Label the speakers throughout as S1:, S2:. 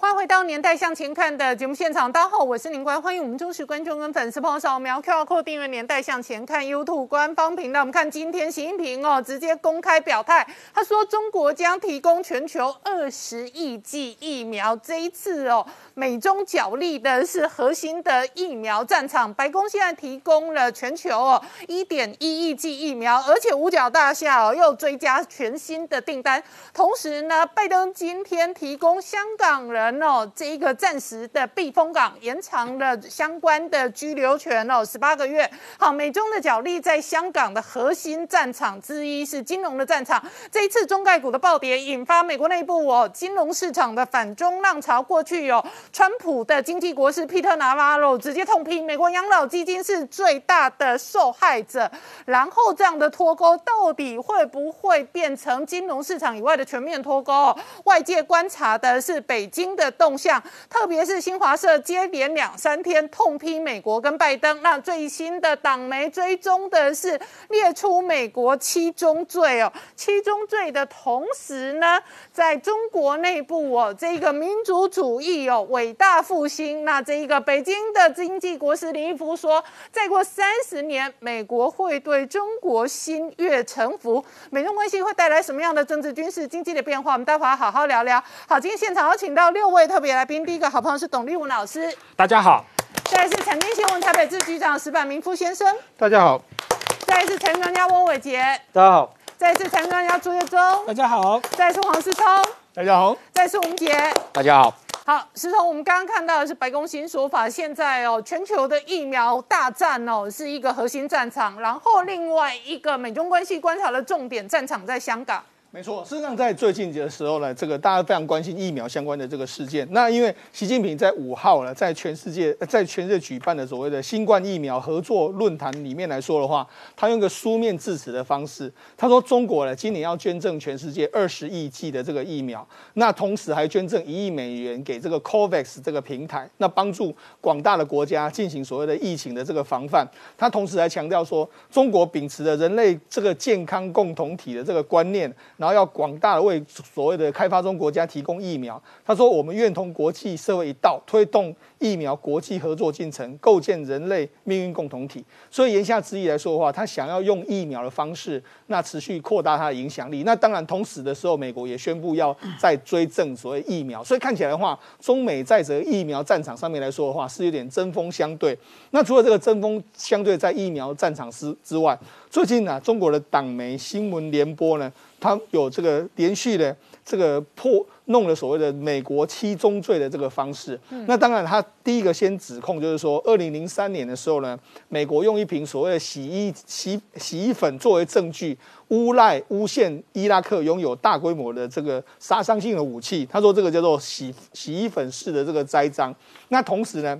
S1: 欢迎回到《年代向前看》的节目现场，大家好，我是林官，欢迎我们忠实观众跟粉丝朋友扫描 QR Code 订阅《年代向前看》YouTube 官方频道。我们看今天习近平哦，直接公开表态，他说中国将提供全球二十亿剂疫苗，这一次哦。美中角力的是核心的疫苗战场。白宫现在提供了全球哦一点一亿剂疫苗，而且五角大厦哦又追加全新的订单。同时呢，拜登今天提供香港人哦这一个暂时的避风港，延长了相关的居留权哦十八个月。好，美中的角力在香港的核心战场之一是金融的战场。这一次中概股的暴跌，引发美国内部哦金融市场的反中浪潮。过去有。川普的经济国师皮特纳瓦罗直接痛批美国养老基金是最大的受害者，然后这样的脱钩到底会不会变成金融市场以外的全面脱钩？外界观察的是北京的动向，特别是新华社接连两三天痛批美国跟拜登。那最新的党媒追踪的是列出美国七宗罪哦，七宗罪的同时呢，在中国内部哦，这个民族主义哦。伟大复兴，那这一个北京的经济国师林毅夫说，再过三十年，美国会对中国心悦诚服，美中关系会带来什么样的政治、军事、经济的变化？我们待会儿好好聊聊。好，今天现场有请到六位特别来宾，第一个好朋友是董立文老师，
S2: 大家好；
S1: 再来是财经新闻台北支局长石板明夫先生，
S3: 大家好；
S1: 再来是财经专家翁伟杰，
S3: 大家好；
S1: 再来是财经专家朱月忠，
S2: 大家好；
S1: 再来是黄世聪，
S3: 大家好；
S1: 再来是吴杰，
S2: 大家好。
S1: 好，石头，我们刚刚看到的是白宫新说法，现在哦，全球的疫苗大战哦是一个核心战场，然后另外一个美中关系观察的重点战场在香港。
S3: 没错，事实上在最近的时候呢，这个大家非常关心疫苗相关的这个事件。那因为习近平在五号呢，在全世界在全世界举办的所谓的新冠疫苗合作论坛里面来说的话，他用个书面致辞的方式，他说中国呢今年要捐赠全世界二十亿剂的这个疫苗，那同时还捐赠一亿美元给这个 COVAX 这个平台，那帮助广大的国家进行所谓的疫情的这个防范。他同时还强调说，中国秉持着人类这个健康共同体的这个观念。然后要广大的为所谓的开发中国家提供疫苗。他说：“我们愿同国际社会一道，推动疫苗国际合作进程，构建人类命运共同体。”所以言下之意来说的话，他想要用疫苗的方式，那持续扩大他的影响力。那当然，同时的时候，美国也宣布要再追赠所谓疫苗。所以看起来的话，中美在这个疫苗战场上面来说的话，是有点针锋相对。那除了这个针锋相对在疫苗战场之之外，最近呢，中国的党媒新闻联播呢。它有这个连续的这个破弄了所谓的美国七宗罪的这个方式，那当然他第一个先指控就是说，二零零三年的时候呢，美国用一瓶所谓的洗衣洗洗衣粉作为证据，诬赖诬陷伊拉克拥有大规模的这个杀伤性的武器，他说这个叫做洗洗衣粉式的这个栽赃。那同时呢？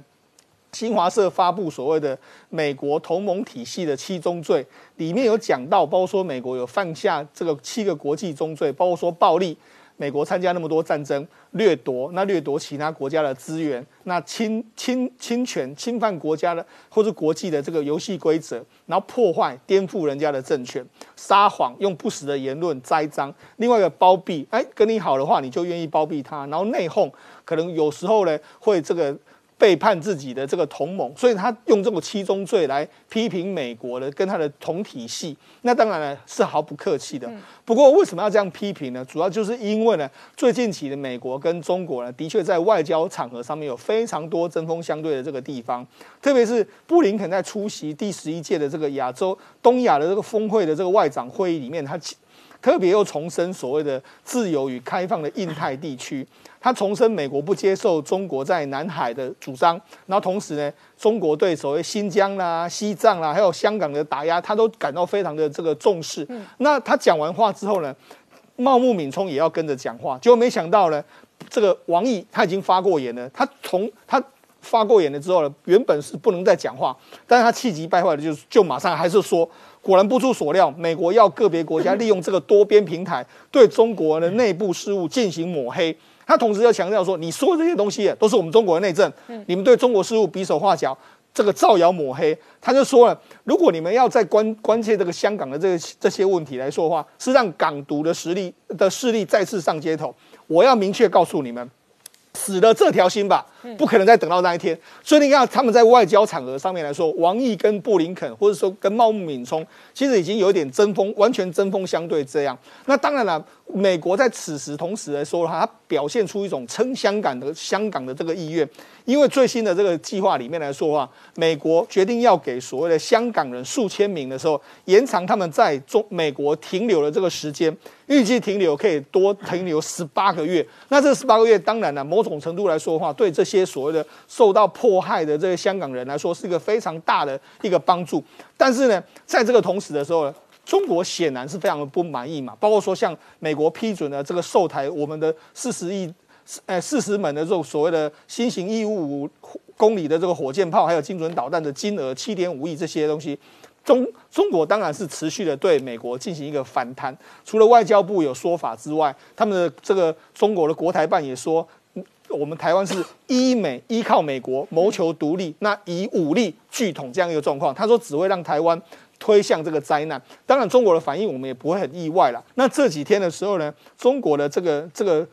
S3: 新华社发布所谓的美国同盟体系的七宗罪，里面有讲到，包括说美国有犯下这个七个国际宗罪，包括说暴力，美国参加那么多战争，掠夺，那掠夺其他国家的资源，那侵侵侵权，侵犯国家的或是国际的这个游戏规则，然后破坏、颠覆人家的政权，撒谎，用不实的言论栽赃，另外一个包庇，哎，跟你好的话，你就愿意包庇他，然后内讧，可能有时候呢会这个。背叛自己的这个同盟，所以他用这种七宗罪来批评美国的跟他的同体系，那当然呢是毫不客气的。不过为什么要这样批评呢？主要就是因为呢，最近期的美国跟中国呢，的确在外交场合上面有非常多针锋相对的这个地方，特别是布林肯在出席第十一届的这个亚洲东亚的这个峰会的这个外长会议里面，他特别又重申所谓的自由与开放的印太地区。他重申美国不接受中国在南海的主张，然后同时呢，中国对所谓新疆啦、西藏啦，还有香港的打压，他都感到非常的这个重视。那他讲完话之后呢，茂木敏充也要跟着讲话，结果没想到呢，这个王毅他已经发过言了，他从他发过言了之后呢，原本是不能再讲话，但是他气急败坏的就就马上还是说，果然不出所料，美国要个别国家利用这个多边平台对中国的内部事务进行抹黑。他同时要强调说，你说这些东西都是我们中国的内政，你们对中国事务比手画脚，这个造谣抹黑，他就说了，如果你们要在关关切这个香港的这个这些问题来说的话，是让港独的实力的势力再次上街头。我要明确告诉你们。死了这条心吧，不可能再等到那一天。所以你看，他们在外交场合上面来说，王毅跟布林肯，或者说跟茂木敏充，其实已经有点针锋，完全针锋相对这样。那当然了，美国在此时同时来说的话，它表现出一种撑香港的香港的这个意愿。因为最新的这个计划里面来说的话，美国决定要给所谓的香港人数千名的时候，延长他们在中美国停留的这个时间，预计停留可以多停留十八个月。那这十八个月，当然了，某种程度来说的话，对这些所谓的受到迫害的这些香港人来说，是一个非常大的一个帮助。但是呢，在这个同时的时候呢，中国显然是非常的不满意嘛，包括说像美国批准了这个售台我们的四十亿。呃，四十门的这种所谓的新型一五五公里的这个火箭炮，还有精准导弹的金额七点五亿这些东西，中中国当然是持续的对美国进行一个反弹。除了外交部有说法之外，他们的这个中国的国台办也说，我们台湾是依美依靠美国谋求独立，那以武力拒统这样一个状况，他说只会让台湾推向这个灾难。当然，中国的反应我们也不会很意外了。那这几天的时候呢，中国的这个这个。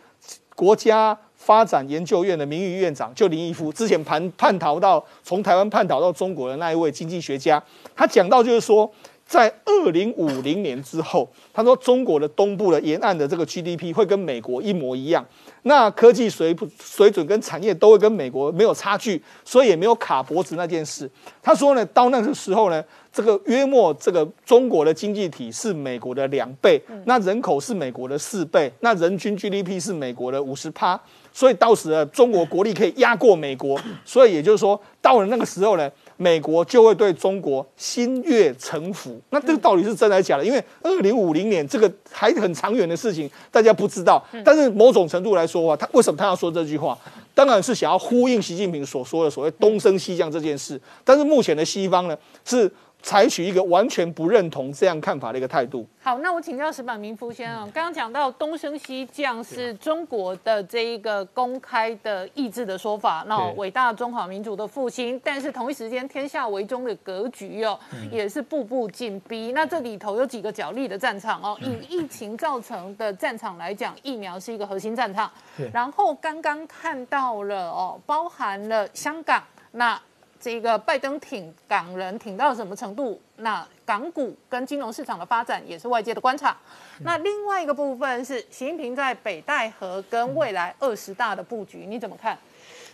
S3: 国家发展研究院的名誉院长就林毅夫，之前叛叛逃到从台湾叛逃到中国的那一位经济学家，他讲到就是说，在二零五零年之后，他说中国的东部的沿岸的这个 GDP 会跟美国一模一样，那科技水水准跟产业都会跟美国没有差距，所以也没有卡脖子那件事。他说呢，到那个时候呢。这个约莫这个中国的经济体是美国的两倍，那人口是美国的四倍，那人均 GDP 是美国的五十趴，所以到时呢，中国国力可以压过美国，所以也就是说，到了那个时候呢，美国就会对中国心悦诚服。那这个到底是真还是假的？因为二零五零年这个还很长远的事情，大家不知道。但是某种程度来说的话，他为什么他要说这句话？当然是想要呼应习近平所说的所谓东升西降这件事。但是目前的西方呢是。采取一个完全不认同这样看法的一个态度。
S1: 好，那我请教石板明夫先生，刚刚讲到东升西降是中国的这一个公开的意志的说法，那伟大中华民族的复兴，但是同一时间天下为中的格局哦，也是步步紧逼。那这里头有几个角力的战场哦，以疫情造成的战场来讲，疫苗是一个核心战场。然后刚刚看到了哦，包含了香港那。这个拜登挺港人挺到什么程度？那港股跟金融市场的发展也是外界的观察。那另外一个部分是习近平在北戴河跟未来二十大的布局，你怎么看？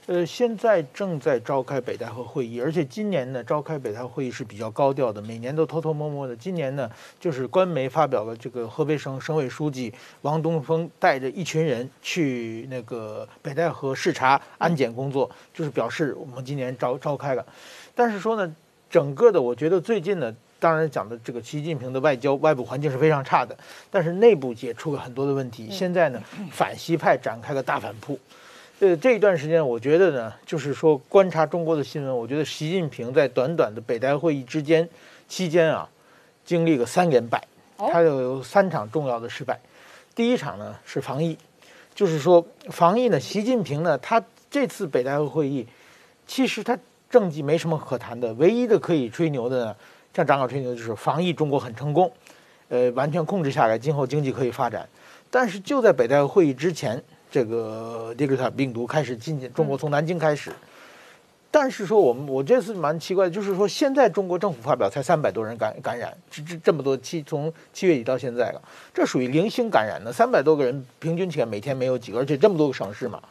S2: 呃，现在正在召开北戴河会议，而且今年呢，召开北戴河会议是比较高调的，每年都偷偷摸摸的。今年呢，就是官媒发表了这个河北省省委书记王东峰带着一群人去那个北戴河视察安检工作，就是表示我们今年召召开了。但是说呢，整个的我觉得最近呢，当然讲的这个习近平的外交外部环境是非常差的，但是内部也出了很多的问题。现在呢，反西派展开了大反扑。呃，这一段时间，我觉得呢，就是说观察中国的新闻，我觉得习近平在短短的北戴会议之间期间啊，经历了三连败，他有三场重要的失败。第一场呢是防疫，就是说防疫呢，习近平呢，他这次北戴河会议，其实他政绩没什么可谈的，唯一的可以吹牛的呢，像长老吹牛就是防疫中国很成功，呃，完全控制下来，今后经济可以发展。但是就在北戴河会议之前。这个德尔塔病毒开始进进中国，从南京开始。但是说我们，我这次蛮奇怪的，就是说现在中国政府发表才三百多人感感染，这这这么多七从七月底到现在了，这属于零星感染的，三百多个人平均起来每天没有几个，而且这么多个省市嘛。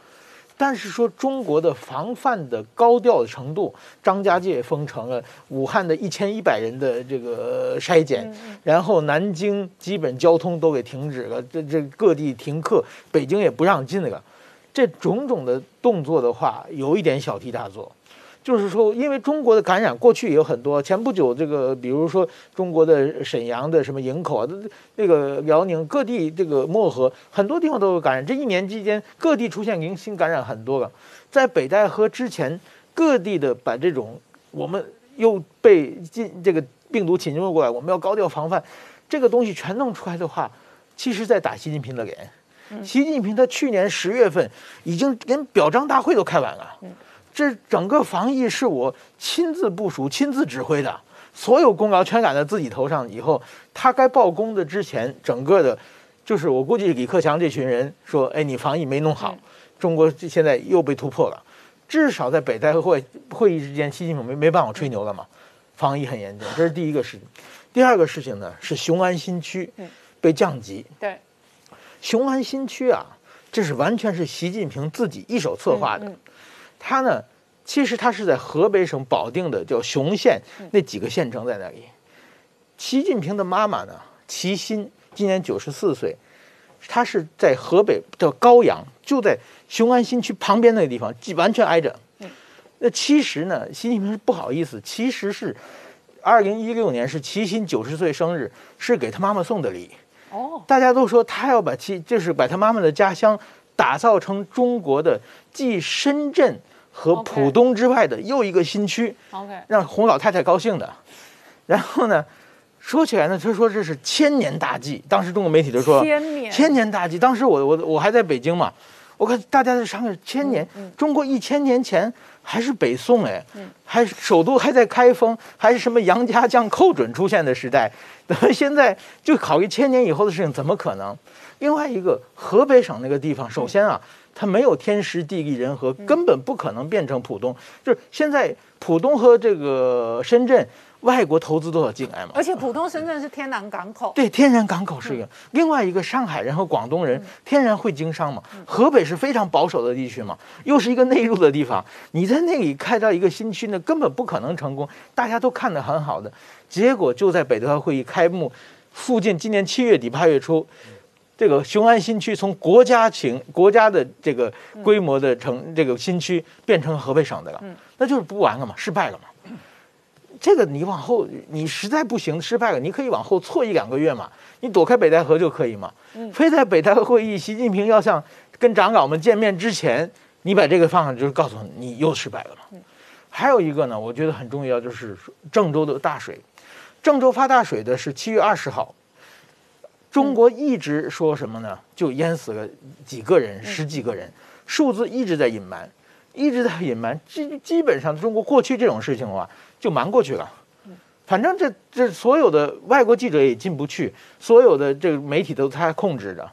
S2: 但是说中国的防范的高调的程度，张家界封城了，武汉的一千一百人的这个筛检，然后南京基本交通都给停止了，这这各地停课，北京也不让进了，这种种的动作的话，有一点小题大做。就是说，因为中国的感染过去也有很多。前不久，这个比如说中国的沈阳的什么营口啊，那个辽宁各地这个漠河很多地方都有感染。这一年期间，各地出现零星感染很多个。在北戴河之前，各地的把这种我们又被进这个病毒侵入过来，我们要高调防范，这个东西全弄出来的话，其实在打习近平的脸。习近平他去年十月份已经连表彰大会都开完了。这整个防疫是我亲自部署、亲自指挥的，所有功劳全赶在自己头上。以后他该报功的之前，整个的，就是我估计李克强这群人说：“哎，你防疫没弄好，中国现在又被突破了。”至少在北戴会会议之间，习近平没没办法吹牛了嘛，防疫很严重，这是第一个事情。第二个事情呢是雄安新区被降级。
S1: 对，
S2: 雄安新区啊，这是完全是习近平自己一手策划的。他呢，其实他是在河北省保定的叫雄县那几个县城在那里。习近平的妈妈呢，齐心今年九十四岁，他是在河北的高阳，就在。雄安新区旁边那个地方，完全挨着。那其实呢，习近平是不好意思，其实是二零一六年是齐心九十岁生日，是给他妈妈送的礼。哦，大家都说他要把其就是把他妈妈的家乡打造成中国的继深圳和浦东之外的又一个新区。让洪老太太高兴的。然后呢，说起来呢，他说这是千年大计。当时中国媒体就说
S1: 千年
S2: 千年大计。当时我我我还在北京嘛。我看大家在商量千年，中国一千年前还是北宋哎，还首都还在开封，还是什么杨家将寇准出现的时代，现在就考虑千年以后的事情，怎么可能？另外一个河北省那个地方，首先啊，它没有天时地利人和，根本不可能变成浦东。就是现在浦东和这个深圳。外国投资都要进来嘛，
S1: 而且浦东、深圳是天然港口，
S2: 对，天然港口是一个。另外一个，上海人和广东人天然会经商嘛。河北是非常保守的地区嘛，又是一个内陆的地方，你在那里开到一个新区呢，根本不可能成功。大家都看得很好的，结果就在北戴河会议开幕附近，今年七月底八月初，这个雄安新区从国家型国家的这个规模的城这个新区变成河北省的了，那就是不完了嘛，失败了嘛。这个你往后，你实在不行失败了，你可以往后错一两个月嘛，你躲开北戴河就可以嘛。非在北戴河会议，习近平要向跟长老们见面之前，你把这个放上，就是告诉你又失败了嘛。还有一个呢，我觉得很重要，就是郑州的大水，郑州发大水的是七月二十号，中国一直说什么呢？就淹死了几个人，十几个人，数字一直在隐瞒，一直在隐瞒。基基本上中国过去这种事情的话。就瞒过去了，反正这这所有的外国记者也进不去，所有的这个媒体都他控制着。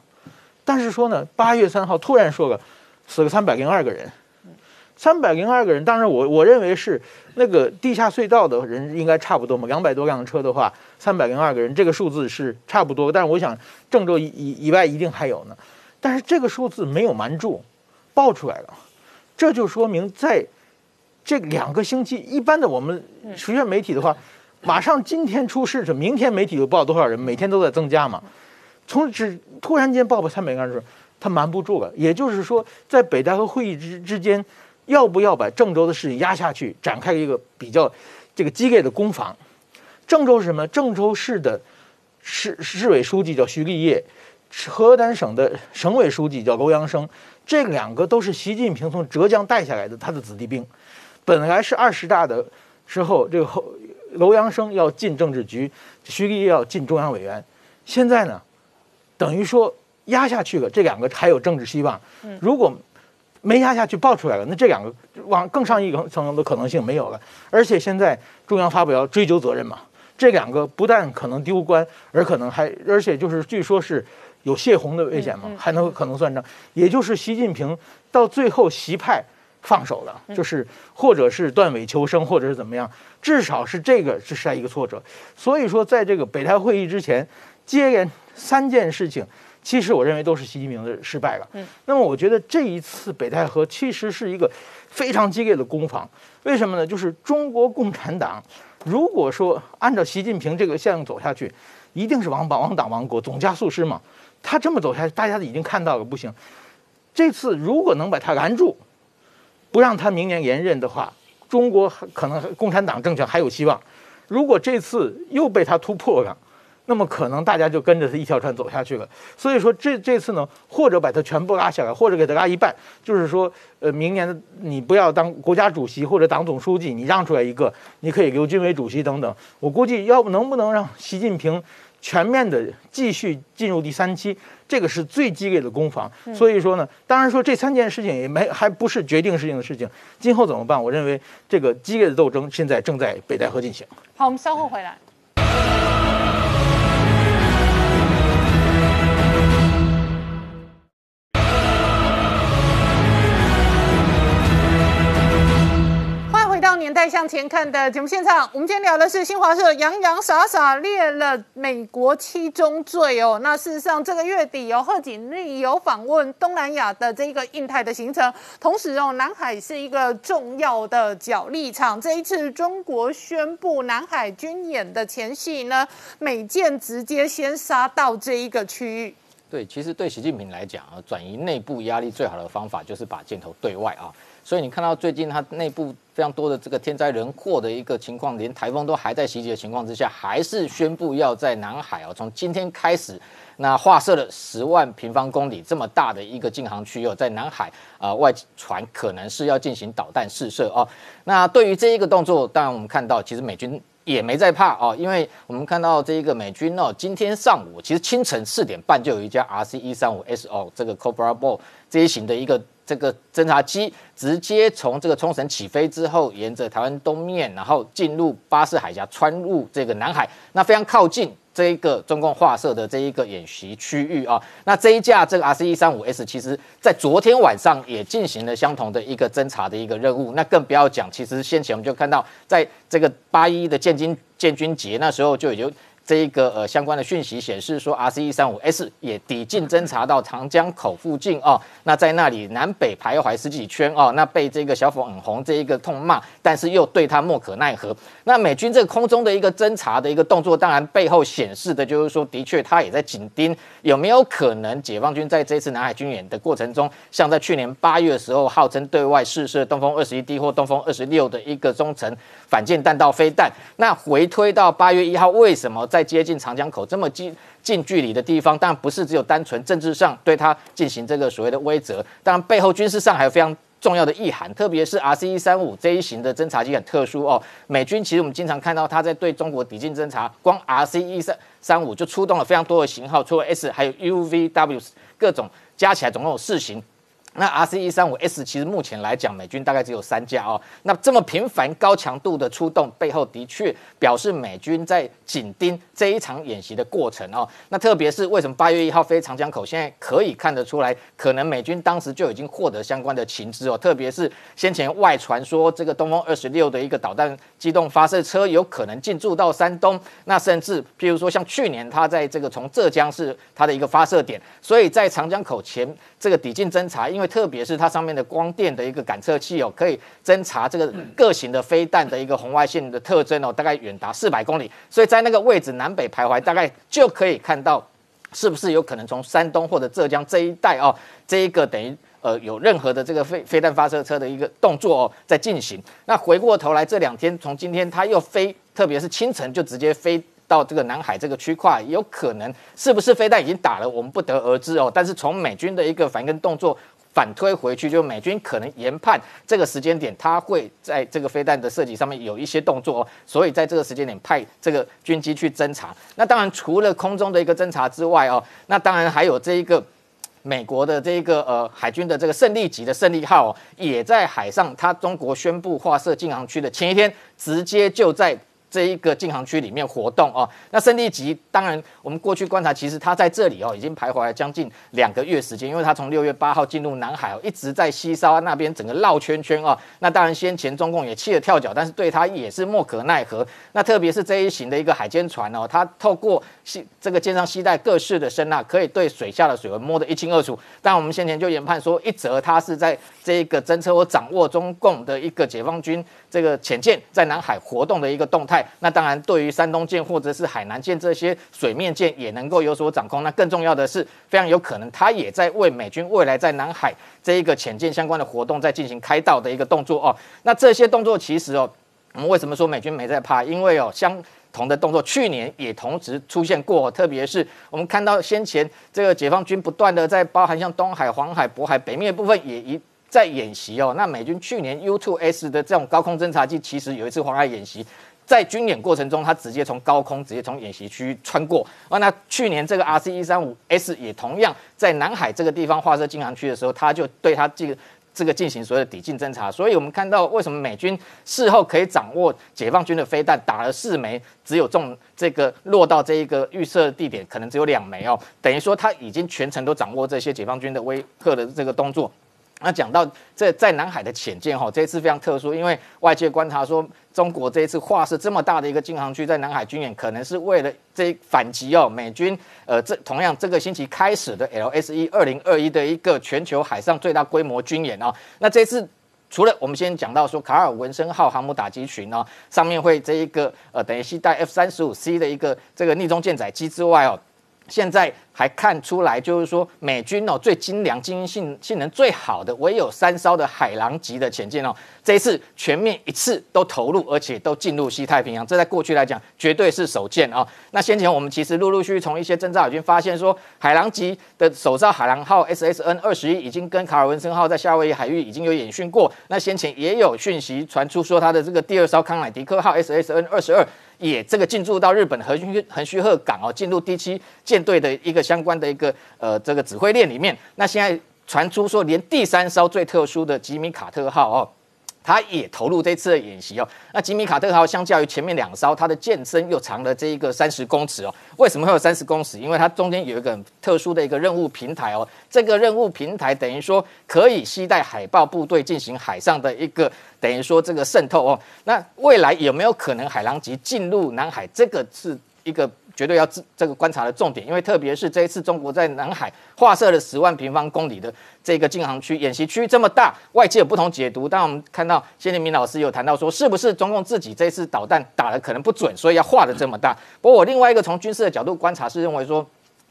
S2: 但是说呢，八月三号突然说了，死了三百零二个人，三百零二个人。当然我我认为是那个地下隧道的人应该差不多嘛，两百多辆车的话，三百零二个人这个数字是差不多。但是我想郑州以以以外一定还有呢，但是这个数字没有瞒住，爆出来了，这就说明在。这两个星期，一般的我们学院媒体的话，马上今天出事，这明天媒体就报多少人，每天都在增加嘛。从只突然间报个三百个人，他瞒不住了。也就是说，在北戴河会议之之间，要不要把郑州的事情压下去，展开一个比较这个激烈的攻防？郑州是什么？郑州市的市市委书记叫徐立业，河南省的省委书记叫楼阳生，这两个都是习近平从浙江带下来的他的子弟兵。本来是二十大的时候，这个后楼阳生要进政治局，徐立业要进中央委员。现在呢，等于说压下去了，这两个还有政治希望。如果没压下去，爆出来了，那这两个往更上一层的可能性没有了。而且现在中央发表要追究责任嘛，这两个不但可能丢官，而可能还而且就是据说是有泄洪的危险嘛，还能可能算账。也就是习近平到最后习派。放手了，就是或者是断尾求生，或者是怎么样，至少是这个是是一个挫折。所以说，在这个北台会议之前，接连三件事情，其实我认为都是习近平的失败了。嗯，那么我觉得这一次北戴河其实是一个非常激烈的攻防。为什么呢？就是中国共产党如果说按照习近平这个线路走下去，一定是亡党亡党亡国，总加速师嘛。他这么走下去，大家已经看到了，不行。这次如果能把他拦住。不让他明年连任的话，中国可能共产党政权还有希望。如果这次又被他突破了，那么可能大家就跟着他一条船走下去了。所以说这这次呢，或者把他全部拉下来，或者给他拉一半，就是说，呃，明年的你不要当国家主席或者党总书记，你让出来一个，你可以留军委主席等等。我估计要不能不能让习近平全面的继续进入第三期，这个是最激烈的攻防。所以说呢，当然说这三件事情也没还不是决定事情的事情，今后怎么办？我认为这个激烈的斗争现在正在北戴河进行。
S1: 好，我们稍后回来。年代向前看的节目现场，我们今天聊的是新华社洋洋洒洒列了美国七宗罪哦。那事实上，这个月底哦，贺锦丽有访问东南亚的这个印太的行程，同时哦，南海是一个重要的角力场。这一次中国宣布南海军演的前夕呢，美舰直接先杀到这一个区域。
S4: 对，其实对习近平来讲啊，转移内部压力最好的方法就是把箭头对外啊。所以你看到最近它内部非常多的这个天灾人祸的一个情况，连台风都还在袭击的情况之下，还是宣布要在南海哦，从今天开始，那划设了十万平方公里这么大的一个禁航区哦，在南海啊外传可能是要进行导弹试射哦。那对于这一个动作，当然我们看到其实美军也没在怕哦，因为我们看到这一个美军哦，今天上午其实清晨四点半就有一架 RC 一三五 S 哦，这个 Cobra Ball 这一型的一个。这个侦察机直接从这个冲绳起飞之后，沿着台湾东面，然后进入巴士海峡，穿入这个南海，那非常靠近这一个中共划设的这一个演习区域啊。那这一架这个 R C 一三五 S，其实在昨天晚上也进行了相同的一个侦察的一个任务。那更不要讲，其实先前我们就看到，在这个八一的建军建军节那时候就已经。这一个呃相关的讯息显示说，R C 一三五 S 也抵近侦察到长江口附近哦，那在那里南北徘徊十几圈哦，那被这个小粉红这一个痛骂，但是又对他莫可奈何。那美军这个空中的一个侦察的一个动作，当然背后显示的就是说，的确他也在紧盯有没有可能解放军在这次南海军演的过程中，像在去年八月的时候，号称对外试射东风二十一 D 或东风二十六的一个中程反舰弹道飞弹。那回推到八月一号，为什么在接近长江口这么近近距离的地方，当然不是只有单纯政治上对他进行这个所谓的威慑，当然背后军事上还有非常重要的意涵，特别是 R C 一三五这一型的侦察机很特殊哦。美军其实我们经常看到他在对中国抵近侦察，光 R C 一三三五就出动了非常多的型号，除了 S 还有 U V W 各种加起来总共有四型。那 R C 一三五 S 其实目前来讲，美军大概只有三架哦。那这么频繁、高强度的出动，背后的确表示美军在紧盯这一场演习的过程哦。那特别是为什么八月一号飞长江口，现在可以看得出来，可能美军当时就已经获得相关的情资哦。特别是先前外传说这个东风二十六的一个导弹机动发射车有可能进驻到山东，那甚至譬如说像去年他在这个从浙江是他的一个发射点，所以在长江口前这个抵近侦察，因因为特别是它上面的光电的一个感测器哦，可以侦查这个各型的飞弹的一个红外线的特征哦，大概远达四百公里，所以在那个位置南北徘徊，大概就可以看到是不是有可能从山东或者浙江这一带哦，这一个等于呃有任何的这个飞飞弹发射车的一个动作哦在进行。那回过头来这两天，从今天它又飞，特别是清晨就直接飞。到这个南海这个区块，有可能是不是飞弹已经打了，我们不得而知哦。但是从美军的一个反应跟动作反推回去，就美军可能研判这个时间点，他会在这个飞弹的设计上面有一些动作哦，所以在这个时间点派这个军机去侦查。那当然除了空中的一个侦查之外哦，那当然还有这一个美国的这一个呃海军的这个胜利级的胜利号也在海上，它中国宣布划设禁航区的前一天，直接就在。这一个禁航区里面活动哦，那圣地级当然我们过去观察，其实它在这里哦已经徘徊了将近两个月时间，因为它从六月八号进入南海哦，一直在西沙那边整个绕圈圈哦。那当然先前中共也气得跳脚，但是对它也是莫可奈何。那特别是这一型的一个海监船哦，它透过系这个舰上携带各式的声呐，可以对水下的水文摸得一清二楚。但我们先前就研判说，一则它是在这个侦测或掌握中共的一个解放军这个潜舰在南海活动的一个动态。那当然，对于山东舰或者是海南舰这些水面舰也能够有所掌控。那更重要的是，非常有可能它也在为美军未来在南海这一个潜舰相关的活动在进行开道的一个动作哦。那这些动作其实哦，我们为什么说美军没在怕？因为哦，相同的动作去年也同时出现过，特别是我们看到先前这个解放军不断的在包含像东海、黄海、渤海北面部分也一。在演习哦。那美军去年 U2S 的这种高空侦察机，其实有一次黄海演习。在军演过程中，它直接从高空直接从演习区穿过。啊，那去年这个 RC 一三五 S 也同样在南海这个地方划设禁航区的时候，它就对它这个。这个进行所谓的抵近侦查，所以我们看到为什么美军事后可以掌握解放军的飞弹，打了四枚，只有中这个落到这一个预设地点，可能只有两枚哦，等于说他已经全程都掌握这些解放军的威吓的这个动作。那讲到这在南海的潜舰哈，这一次非常特殊，因为外界观察说，中国这一次划设这么大的一个禁航区在南海军演，可能是为了这反击哦，美军呃这同样这个星期开始的 LSE 二零二一的一个全球海上最大规模军演哦。那这次除了我们先讲到说卡尔文森号航母打击群哦，上面会这一个呃等于携带 F 三十五 C 的一个这个逆中舰载机之外哦。现在还看出来，就是说美军哦最精良、精英性性能最好的，唯有三艘的海狼级的潜舰哦，这一次全面一次都投入，而且都进入西太平洋，这在过去来讲绝对是首见啊。那先前我们其实陆陆续续从一些侦察海军发现说，海狼级的首艘海狼号 SSN 二十一已经跟卡尔文森号在夏威夷海域已经有演训过，那先前也有讯息传出说，它的这个第二艘康乃狄克号 SSN 二十二。也这个进驻到日本横须横须贺港哦，进入第七舰队的一个相关的一个呃这个指挥链里面。那现在传出说，连第三艘最特殊的吉米卡特号哦。它也投入这次的演习哦。那吉米卡特号相较于前面两艘，它的舰身又长了这一个三十公尺哦。为什么会有三十公尺？因为它中间有一个特殊的一个任务平台哦。这个任务平台等于说可以携带海豹部队进行海上的一个等于说这个渗透哦。那未来有没有可能海狼级进入南海？这个是一个。绝对要这这个观察的重点，因为特别是这一次中国在南海划设了十万平方公里的这个禁航区演习区这么大，外界有不同解读。但我们看到谢立明老师有谈到说，是不是中共自己这次导弹打的可能不准，所以要划的这么大？不过我另外一个从军事的角度观察是认为说。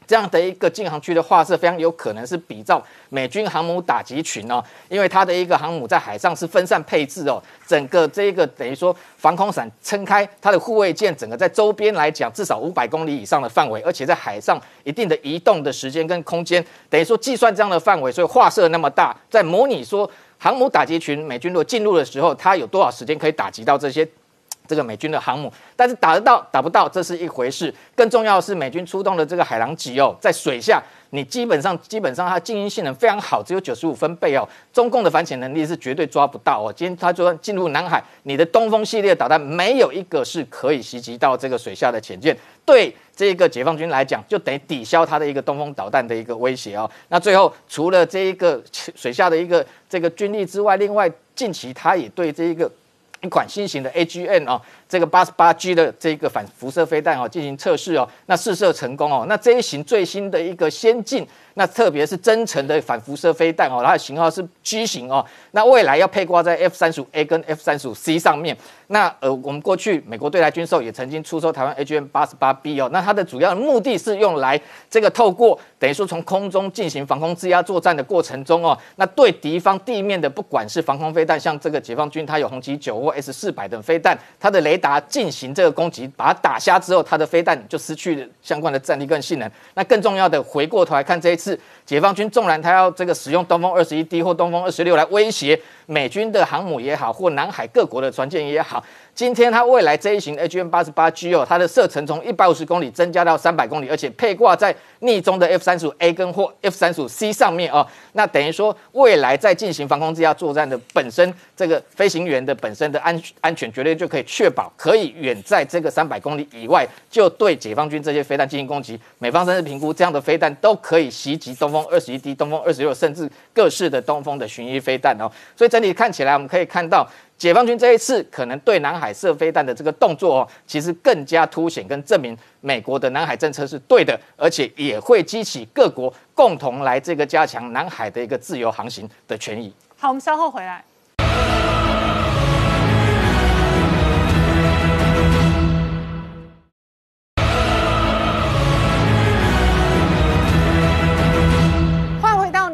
S4: 这样的一个禁航区的画设，非常有可能是比照美军航母打击群哦，因为它的一个航母在海上是分散配置哦，整个这一个等于说防空伞撑开，它的护卫舰整个在周边来讲至少五百公里以上的范围，而且在海上一定的移动的时间跟空间，等于说计算这样的范围，所以画设那么大，在模拟说航母打击群美军如果进入的时候，它有多少时间可以打击到这些。这个美军的航母，但是打得到打不到，这是一回事。更重要的是，美军出动的这个海狼级哦，在水下，你基本上基本上它静音性能非常好，只有九十五分贝哦。中共的反潜能力是绝对抓不到哦。今天他说进入南海，你的东风系列导弹没有一个是可以袭击到这个水下的潜舰，对这个解放军来讲，就等于抵消它的一个东风导弹的一个威胁哦。那最后除了这一个水下的一个这个军力之外，另外近期他也对这一个。一款新型的 AGN 啊，这个八十八 G 的这个反辐射飞弹哦，进行测试哦，那试射成功哦，那这一型最新的一个先进。那特别是增程的反辐射飞弹哦，它的型号是 G 型哦。那未来要配挂在 F 三十五 A 跟 F 三十五 C 上面。那呃，我们过去美国对台军售也曾经出售台湾 AGM 八十八 B 哦。那它的主要目的是用来这个透过等于说从空中进行防空制压作战的过程中哦，那对敌方地面的不管是防空飞弹，像这个解放军它有红旗九或 S 四百等飞弹，它的雷达进行这个攻击，把它打瞎之后，它的飞弹就失去了相关的战力跟性能。那更重要的，回过头来看这一次。解放军纵然他要这个使用东风二十一 D 或东风二十六来威胁美军的航母也好，或南海各国的船舰也好。今天它未来这一型 H M 八十八 G 哦，它的射程从一百五十公里增加到三百公里，而且配挂在逆中的 F 三十五 A 跟或 F 三十五 C 上面哦。那等于说未来在进行防空之下作战的本身，这个飞行员的本身的安安全绝对就可以确保，可以远在这个三百公里以外就对解放军这些飞弹进行攻击。美方甚至评估这样的飞弹都可以袭击东风二十一 D、东风二十六，甚至各式的东风的巡弋飞弹哦。所以整体看起来，我们可以看到。解放军这一次可能对南海射飞弹的这个动作哦，其实更加凸显跟证明美国的南海政策是对的，而且也会激起各国共同来这个加强南海的一个自由航行的权益。
S1: 好，我们稍后回来。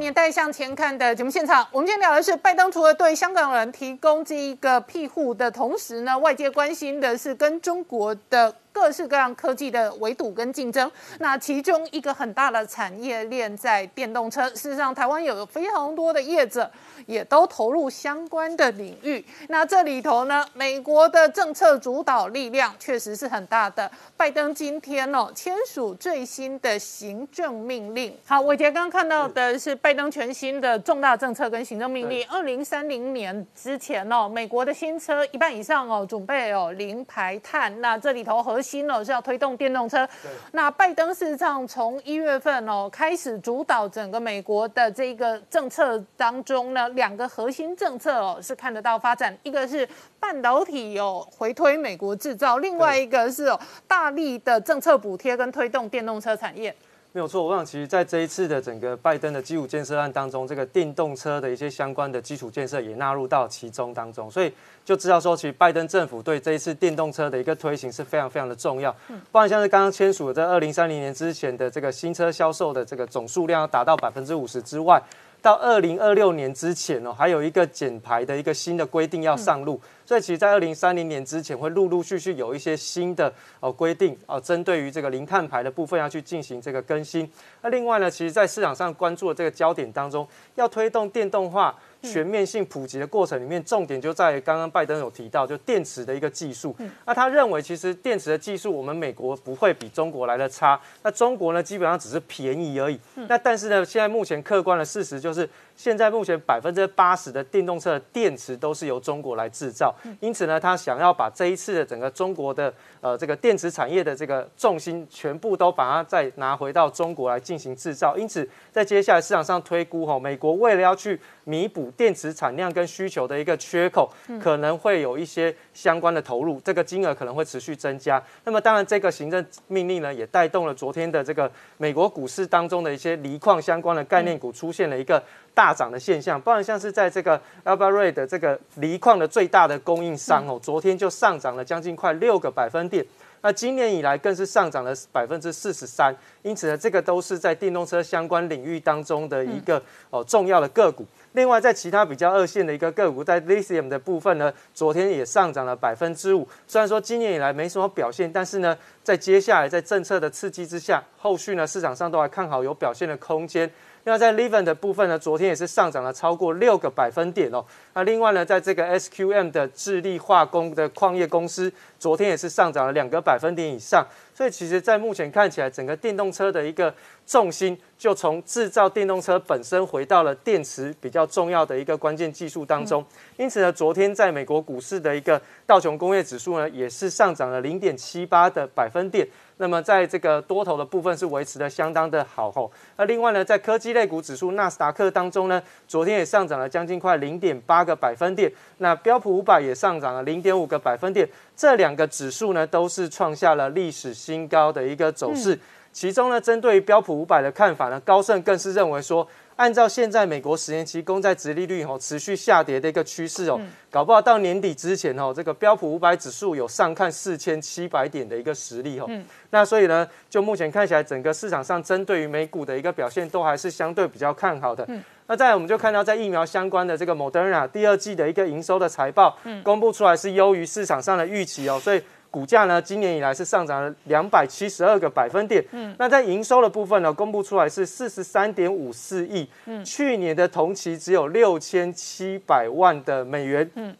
S1: 年代向前看的节目现场，我们今天聊的是拜登除了对香港人提供这一个庇护的同时呢，外界关心的是跟中国的各式各样科技的围堵跟竞争。那其中一个很大的产业链在电动车，事实上台湾有非常多的业者也都投入相关的领域。那这里头呢，美国的政策主导力量确实是很大的。拜登今天哦签署最新的行政命令。好，伟杰刚刚看到的是拜登全新的重大政策跟行政命令。二零三零年之前哦，美国的新车一半以上哦准备哦零排碳。那这里头核心哦是要推动电动车。那拜登事实上从一月份哦开始主导整个美国的这个政策当中呢，两个核心政策哦是看得到发展，一个是半导体有回推美国制造，另外一个是哦大力的政策补贴跟推动电动车产业。
S5: 没有错，我想其实在这一次的整个拜登的基础建设案当中，这个电动车的一些相关的基础建设也纳入到其中当中，所以就知道说，其实拜登政府对这一次电动车的一个推行是非常非常的重要。不然像是刚刚签署的在二零三零年之前的这个新车销售的这个总数量要达到百分之五十之外，到二零二六年之前哦，还有一个减排的一个新的规定要上路。所以其实，在二零三零年之前，会陆陆续续有一些新的哦规定哦，针对于这个零碳排的部分要去进行这个更新。那另外呢，其实，在市场上关注的这个焦点当中，要推动电动化。全面性普及的过程里面，重点就在于刚刚拜登有提到，就电池的一个技术。那他认为，其实电池的技术，我们美国不会比中国来的差。那中国呢，基本上只是便宜而已。那但是呢，现在目前客观的事实就是，现在目前百分之八十的电动车的电池都是由中国来制造。因此呢，他想要把这一次的整个中国的呃这个电池产业的这个重心，全部都把它再拿回到中国来进行制造。因此，在接下来市场上推估，哈，美国为了要去弥补电池产量跟需求的一个缺口，可能会有一些相关的投入，这个金额可能会持续增加。那么，当然这个行政命令呢，也带动了昨天的这个美国股市当中的一些锂矿相关的概念股出现了一个大涨的现象。不然，像是在这个 Albemarle 的这个锂矿的最大的供应商哦，昨天就上涨了将近快六个百分点。那今年以来更是上涨了百分之四十三。因此呢，这个都是在电动车相关领域当中的一个哦重要的个股。另外，在其他比较二线的一个个股，在 lithium 的部分呢，昨天也上涨了百分之五。虽然说今年以来没什么表现，但是呢，在接下来在政策的刺激之下，后续呢市场上都还看好有表现的空间。那在 Liven 的部分呢，昨天也是上涨了超过六个百分点哦。那另外呢，在这个 SQM 的智利化工的矿业公司，昨天也是上涨了两个百分点以上。所以其实，在目前看起来，整个电动车的一个重心就从制造电动车本身回到了电池比较重要的一个关键技术当中。因此呢，昨天在美国股市的一个道琼工业指数呢，也是上涨了零点七八的百分点。那么在这个多头的部分是维持的相当的好吼。那另外呢，在科技类股指数纳斯达克当中呢，昨天也上涨了将近快零点八个百分点。那标普五百也上涨了零点五个百分点。这两个指数呢，都是创下了历史新高的一个走势。其中呢，针对于标普五百的看法呢，高盛更是认为说。按照现在美国十年期公债殖利率哦持续下跌的一个趋势哦，搞不好到年底之前哦，这个标普五百指数有上看四千七百点的一个实力哦。那所以呢，就目前看起来，整个市场上针对于美股的一个表现都还是相对比较看好的。那再来，我们就看到在疫苗相关的这个 Moderna 第二季的一个营收的财报公布出来是优于市场上的预期哦，所以。股价呢，今年以来是上涨了两百七十二个百分点。嗯，那在营收的部分呢，公布出来是四十三点五四亿。嗯，去年的同期只有六千七百万的美元。嗯，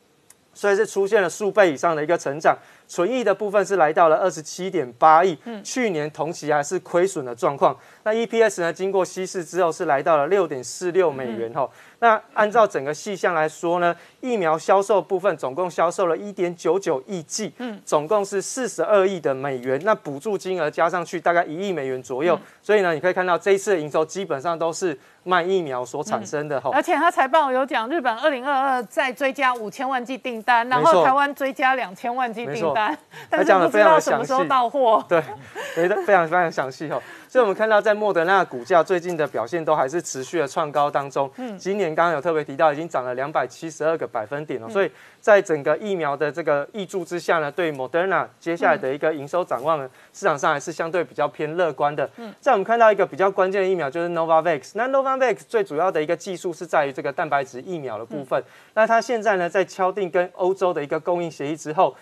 S5: 所以是出现了数倍以上的一个成长。存益的部分是来到了二十七点八亿。嗯，去年同期还是亏损的状况。那 EPS 呢，经过稀释之后是来到了六点四六美元。哈。那按照整个细项来说呢，疫苗销售部分总共销售了一点九九亿剂，嗯，总共是四十二亿的美元。那补助金额加上去大概一亿美元左右。所以呢，你可以看到这一次的营收基本上都是卖疫苗所产生的哈。
S1: 而且他财报有讲，日本二零二二再追加五千万剂订单，然后台湾追加两千万剂订单，但是不知道什么时候到货。
S5: 对，非常非常非常详细哈。所以我们看到，在莫德纳股价最近的表现都还是持续的创高当中。嗯，今年刚刚有特别提到，已经涨了两百七十二个百分点了。所以在整个疫苗的这个益助之下呢，对莫德纳接下来的一个营收展望呢，市场上还是相对比较偏乐观的。嗯，在我们看到一个比较关键的疫苗就是 Novavax。那 Novavax 最主要的一个技术是在于这个蛋白质疫苗的部分。那它现在呢，在敲定跟欧洲的一个供应协议之后。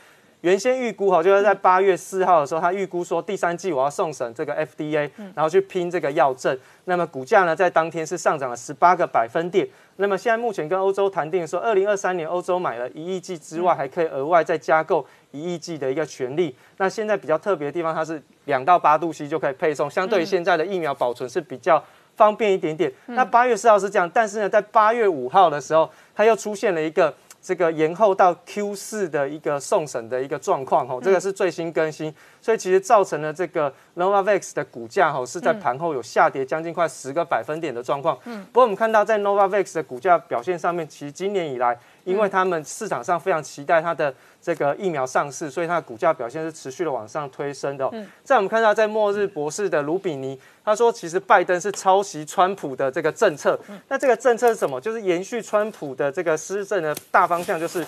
S5: 原先预估哈，就是在八月四号的时候，他预估说第三季我要送审这个 FDA，然后去拼这个药证。那么股价呢，在当天是上涨了十八个百分点。那么现在目前跟欧洲谈定说，二零二三年欧洲买了一亿剂之外，还可以额外再加购一亿剂的一个权利。那现在比较特别的地方，它是两到八度 C 就可以配送，相对于现在的疫苗保存是比较方便一点点。那八月四号是这样，但是呢，在八月五号的时候，它又出现了一个。这个延后到 Q 四的一个送审的一个状况，吼，这个是最新更新，所以其实造成了这个 Novavax 的股价，吼，是在盘后有下跌将近快十个百分点的状况。嗯，不过我们看到在 Novavax 的股价表现上面，其实今年以来，因为他们市场上非常期待它的。这个疫苗上市，所以它的股价表现是持续的往上推升的。在我们看到，在末日博士的卢比尼，他说，其实拜登是抄袭川普的这个政策。那这个政策是什么？就是延续川普的这个施政的大方向，就是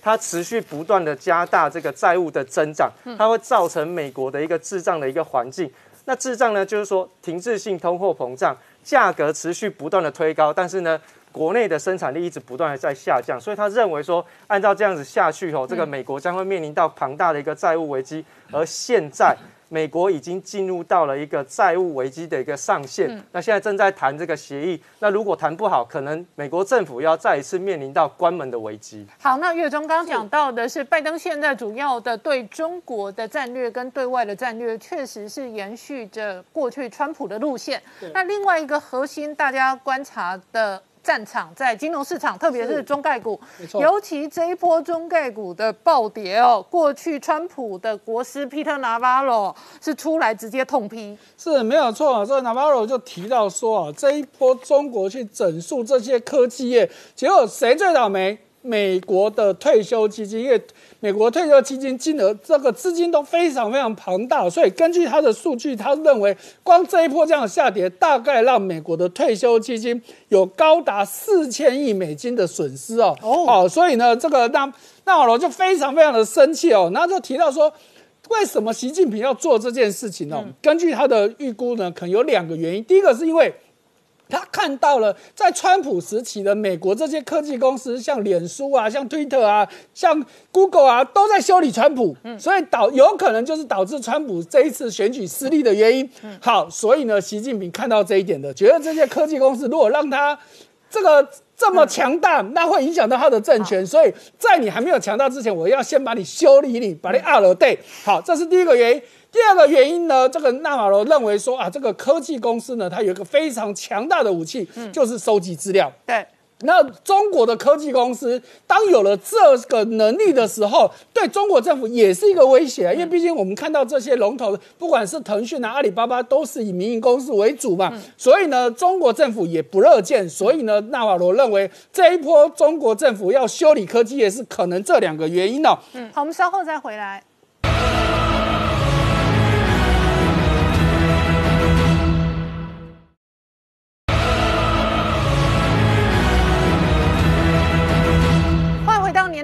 S5: 它持续不断的加大这个债务的增长，它会造成美国的一个滞胀的一个环境。那滞胀呢，就是说停滞性通货膨胀，价格持续不断的推高，但是呢。国内的生产力一直不断的在下降，所以他认为说，按照这样子下去吼，这个美国将会面临到庞大的一个债务危机，而现在美国已经进入到了一个债务危机的一个上限，那现在正在谈这个协议，那如果谈不好，可能美国政府要再一次面临到关门的危机。
S1: 好，那月中刚刚讲到的是，拜登现在主要的对中国的战略跟对外的战略，确实是延续着过去川普的路线。那另外一个核心，大家观察的。战场在金融市场，特别是中概股，尤其这一波中概股的暴跌哦。过去川普的国师 Peter Navarro 是出来直接痛批，
S6: 是没有错。这 Navarro 就提到说啊，这一波中国去整肃这些科技业，结果谁最倒霉？美国的退休基金，因为美国退休基金金额这个资金都非常非常庞大，所以根据他的数据，他认为光这一波这样下跌，大概让美国的退休基金有高达四千亿美金的损失哦。哦，所以呢，这个那那好了，就非常非常的生气哦。然后就提到说，为什么习近平要做这件事情呢？根据他的预估呢，可能有两个原因。第一个是因为。他看到了，在川普时期的美国这些科技公司，像脸书啊、像 Twitter 啊、像 Google 啊，都在修理川普，所以导有可能就是导致川普这一次选举失利的原因。好，所以呢，习近平看到这一点的，觉得这些科技公司如果让他这个这么强大，那会影响到他的政权，所以在你还没有强大之前，我要先把你修理你，把你二了对。好，这是第一个原因。第二个原因呢，这个纳瓦罗认为说啊，这个科技公司呢，它有一个非常强大的武器，就是收集资料。
S1: 对，
S6: 那中国的科技公司当有了这个能力的时候，对中国政府也是一个威胁，因为毕竟我们看到这些龙头，不管是腾讯啊、阿里巴巴，都是以民营公司为主嘛，所以呢，中国政府也不乐见。所以呢，纳瓦罗认为这一波中国政府要修理科技业是可能这两个原因哦。
S1: 嗯，好，我们稍后再回来。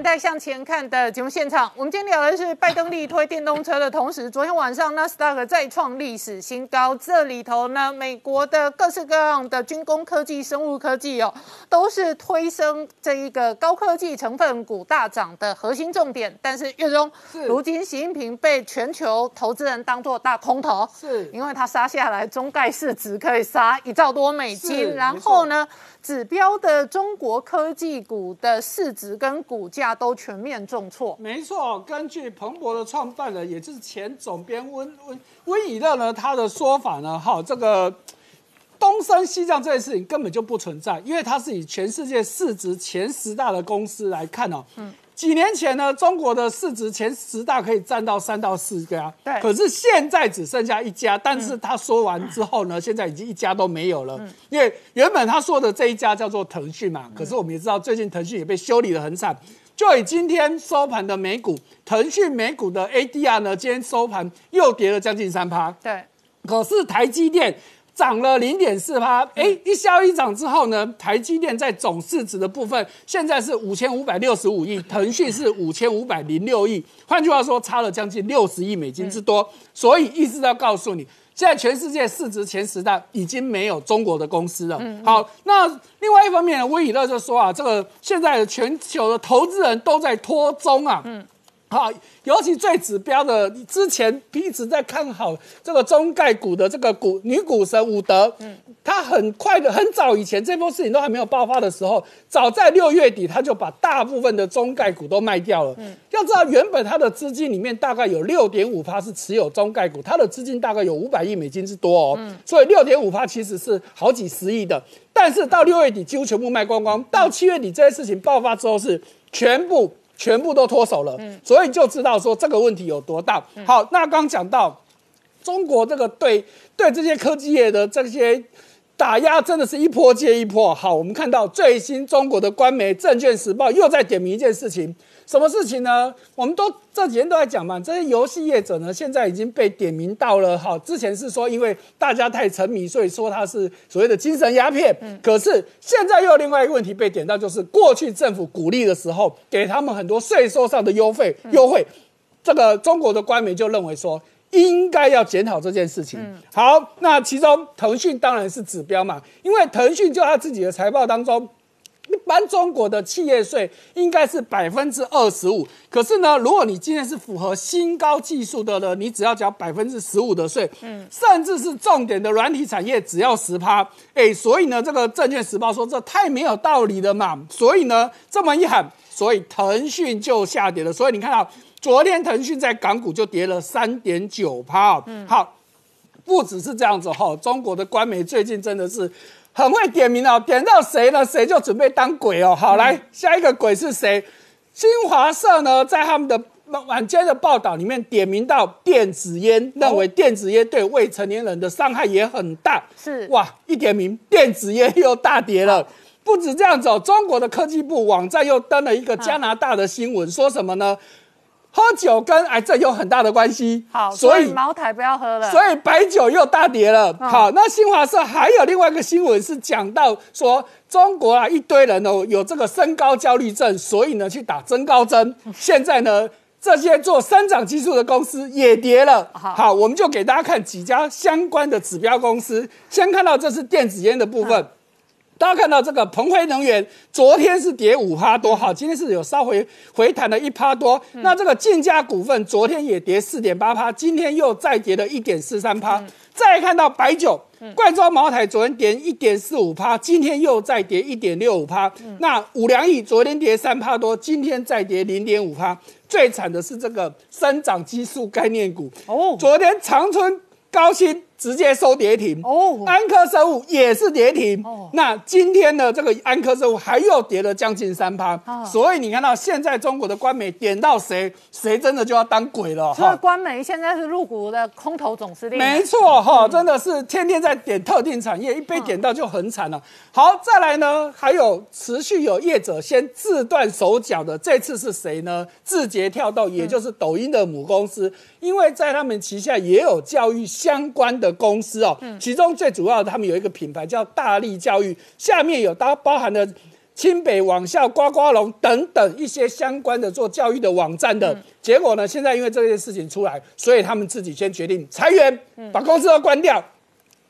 S1: 代向前看的节目现场，我们今天聊的是拜登力推电动车的同时，昨天晚上纳斯达克再创历史新高。这里头呢，美国的各式各样的军工科技、生物科技哦，都是推升这一个高科技成分股大涨的核心重点。但是月中，如今习近平被全球投资人当做大空头，
S6: 是
S1: 因为他杀下来中概市值可以杀一兆多美金，然后呢？指标的中国科技股的市值跟股价都全面重挫。
S6: 没错，根据彭博的创办人，也就是前总编温温温以乐呢，他的说法呢，哈，这个东升西降这件事情根本就不存在，因为它是以全世界市值前十大的公司来看哦。嗯。几年前呢，中国的市值前十大可以占到三到四家，
S1: 对。
S6: 可是现在只剩下一家，但是他说完之后呢，现在已经一家都没有了。因为原本他说的这一家叫做腾讯嘛，可是我们也知道，最近腾讯也被修理的很惨。就以今天收盘的美股，腾讯美股的 ADR 呢，今天收盘又跌了将近三趴。
S1: 对。
S6: 可是台积电。涨了零点四趴，哎，一消一涨之后呢，台积电在总市值的部分现在是五千五百六十五亿，腾讯是五千五百零六亿，换句话说，差了将近六十亿美金之多。所以意思要告诉你，现在全世界市值前十大已经没有中国的公司了。好，那另外一方面呢，威以乐就说啊，这个现在全球的投资人都在脱中啊。好，尤其最指标的，之前一直在看好这个中概股的这个股女股神伍德，嗯，她很快的，很早以前这波事情都还没有爆发的时候，早在六月底，他就把大部分的中概股都卖掉了。嗯，要知道原本他的资金里面大概有六点五趴是持有中概股，他的资金大概有五百亿美金之多哦，嗯，所以六点五趴其实是好几十亿的，但是到六月底几乎全部卖光光，到七月底这些事情爆发之后是全部。全部都脱手了，所以就知道说这个问题有多大。好，那刚讲到中国这个对对这些科技业的这些打压，真的是一波接一波。好，我们看到最新中国的官媒《证券时报》又在点名一件事情。什么事情呢？我们都这几天都在讲嘛，这些游戏业者呢，现在已经被点名到了。哈，之前是说因为大家太沉迷，所以说它是所谓的精神鸦片。嗯，可是现在又有另外一个问题被点到，就是过去政府鼓励的时候，给他们很多税收上的优惠优惠，这个中国的官媒就认为说应该要检讨这件事情。好，那其中腾讯当然是指标嘛，因为腾讯就他自己的财报当中。一般中国的企业税应该是百分之二十五，可是呢，如果你今天是符合新高技术的呢，你只要缴百分之十五的税，嗯，甚至是重点的软体产业只要十趴，哎，所以呢，这个证券时报说这太没有道理了嘛，所以呢，这么一喊，所以腾讯就下跌了，所以你看到昨天腾讯在港股就跌了三点九趴，嗯，好，不只是这样子哈，中国的官媒最近真的是。很会点名哦，点到谁呢？谁就准备当鬼哦。好，来下一个鬼是谁？新华社呢，在他们的晚间的报道里面点名到电子烟，认为电子烟对未成年人的伤害也很大。
S1: 是
S6: 哇，一点名电子烟又大跌了。不止这样子哦，中国的科技部网站又登了一个加拿大的新闻，说什么呢？喝酒跟癌症有很大的关系，
S1: 好，所以茅台不要喝了。
S6: 所以白酒又大跌了。好，那新华社还有另外一个新闻是讲到说，中国啊一堆人哦有这个身高焦虑症，所以呢去打增高针。现在呢这些做生长激素的公司也跌了。好，我们就给大家看几家相关的指标公司。先看到这是电子烟的部分。大家看到这个鹏辉能源，昨天是跌五趴多，好，今天是有稍微回弹了一趴多。那这个晋嘉股份昨天也跌四点八趴，今天又再跌了一点四三趴。再看到白酒，贵州茅台昨天跌一点四五趴，今天又再跌一点六五趴。那五粮液昨天跌三趴多，今天再跌零点五趴。最惨的是这个生长激素概念股，哦，昨天长春高新。直接收跌停哦，安科生物也是跌停哦。那今天的这个安科生物还又跌了将近三趴，所以你看到现在中国的官媒点到谁，谁真的就要当鬼了。
S1: 所以官媒现在是入股的空头总司令，
S6: 没错哈，真的是天天在点特定产业，一被点到就很惨了。好，再来呢，还有持续有业者先自断手脚的，这次是谁呢？字节跳动，也就是抖音的母公司，因为在他们旗下也有教育相关的。的公司哦，其中最主要的，他们有一个品牌叫大力教育，下面有包包含了清北网校、呱呱龙等等一些相关的做教育的网站的。结果呢，现在因为这件事情出来，所以他们自己先决定裁员，把公司都关掉。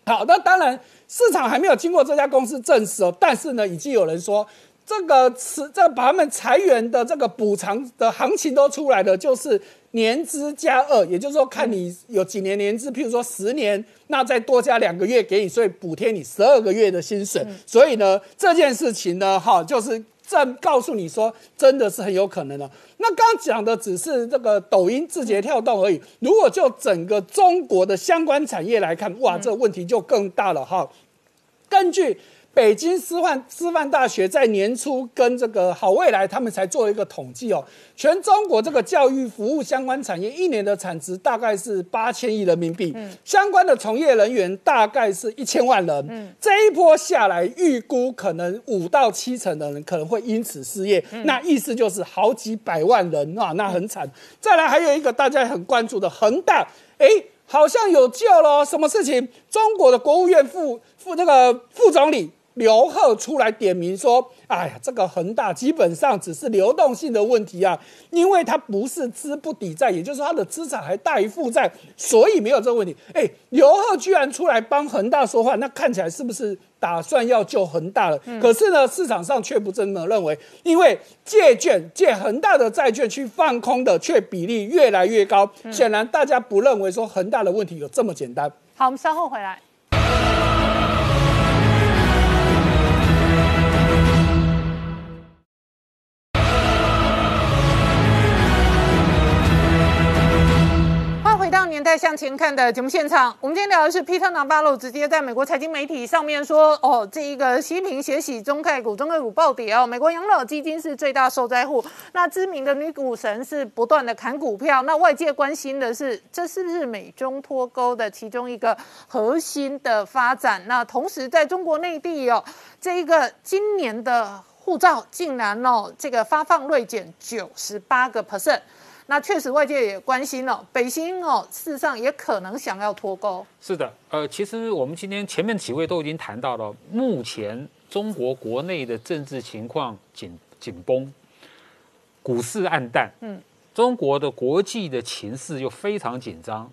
S6: 好，那当然市场还没有经过这家公司证实哦，但是呢，已经有人说。这个辞这把他们裁员的这个补偿的行情都出来了，就是年资加二，也就是说看你有几年年资，譬如说十年，那再多加两个月给你，所以补贴你十二个月的薪水。所以呢，这件事情呢，哈，就是在告诉你说，真的是很有可能的。那刚讲的只是这个抖音、字节跳动而已。如果就整个中国的相关产业来看，哇，这个问题就更大了哈。根据。北京师范师范大学在年初跟这个好未来他们才做了一个统计哦，全中国这个教育服务相关产业一年的产值大概是八千亿人民币，相关的从业人员大概是一千万人，这一波下来，预估可能五到七成的人可能会因此失业，那意思就是好几百万人啊，那很惨。再来还有一个大家很关注的恒大，哎，好像有救了，什么事情？中国的国务院副副那个副总理。刘鹤出来点名说：“哎呀，这个恒大基本上只是流动性的问题啊，因为它不是资不抵债，也就是说它的资产还大于负债，所以没有这个问题。”哎，刘鹤居然出来帮恒大说话，那看起来是不是打算要救恒大了？可是呢，市场上却不这么认为，因为借券借恒大的债券去放空的却比例越来越高，显然大家不认为说恒大的问题有这么简单。
S1: 好，我们稍后回来。年代向前看的节目现场，我们今天聊的是 Peter Navarro 直接在美国财经媒体上面说，哦，这一个习近平血洗中概股，中概股暴跌哦，美国养老基金是最大受灾户，那知名的女股神是不断的砍股票，那外界关心的是，这是不是美中脱钩的其中一个核心的发展？那同时在中国内地哦，这一个今年的护照竟然哦，这个发放锐减九十八个 percent。那确实，外界也关心了。北京哦，事实上也可能想要脱钩。
S7: 是的，呃，其实我们今天前面几位都已经谈到了，目前中国国内的政治情况紧紧绷，股市暗淡，嗯，中国的国际的情势又非常紧张。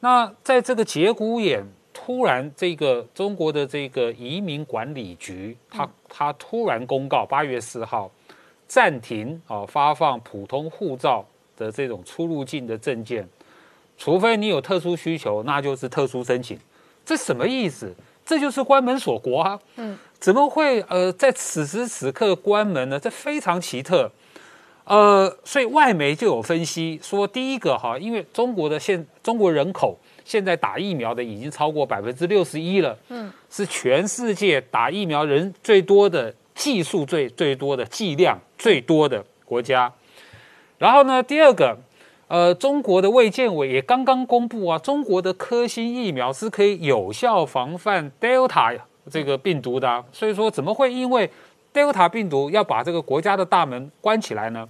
S7: 那在这个节骨眼，突然这个中国的这个移民管理局，他他突然公告，八月四号暂停啊发放普通护照。的这种出入境的证件，除非你有特殊需求，那就是特殊申请。这什么意思？这就是关门锁国啊！嗯，怎么会呃在此时此刻关门呢？这非常奇特。呃，所以外媒就有分析说，第一个哈，因为中国的现中国人口现在打疫苗的已经超过百分之六十一了，嗯，是全世界打疫苗人最多的、技术最最多的、剂量最多的国家。然后呢，第二个，呃，中国的卫健委也刚刚公布啊，中国的科兴疫苗是可以有效防范 Delta 这个病毒的。所以说，怎么会因为 Delta 病毒要把这个国家的大门关起来呢？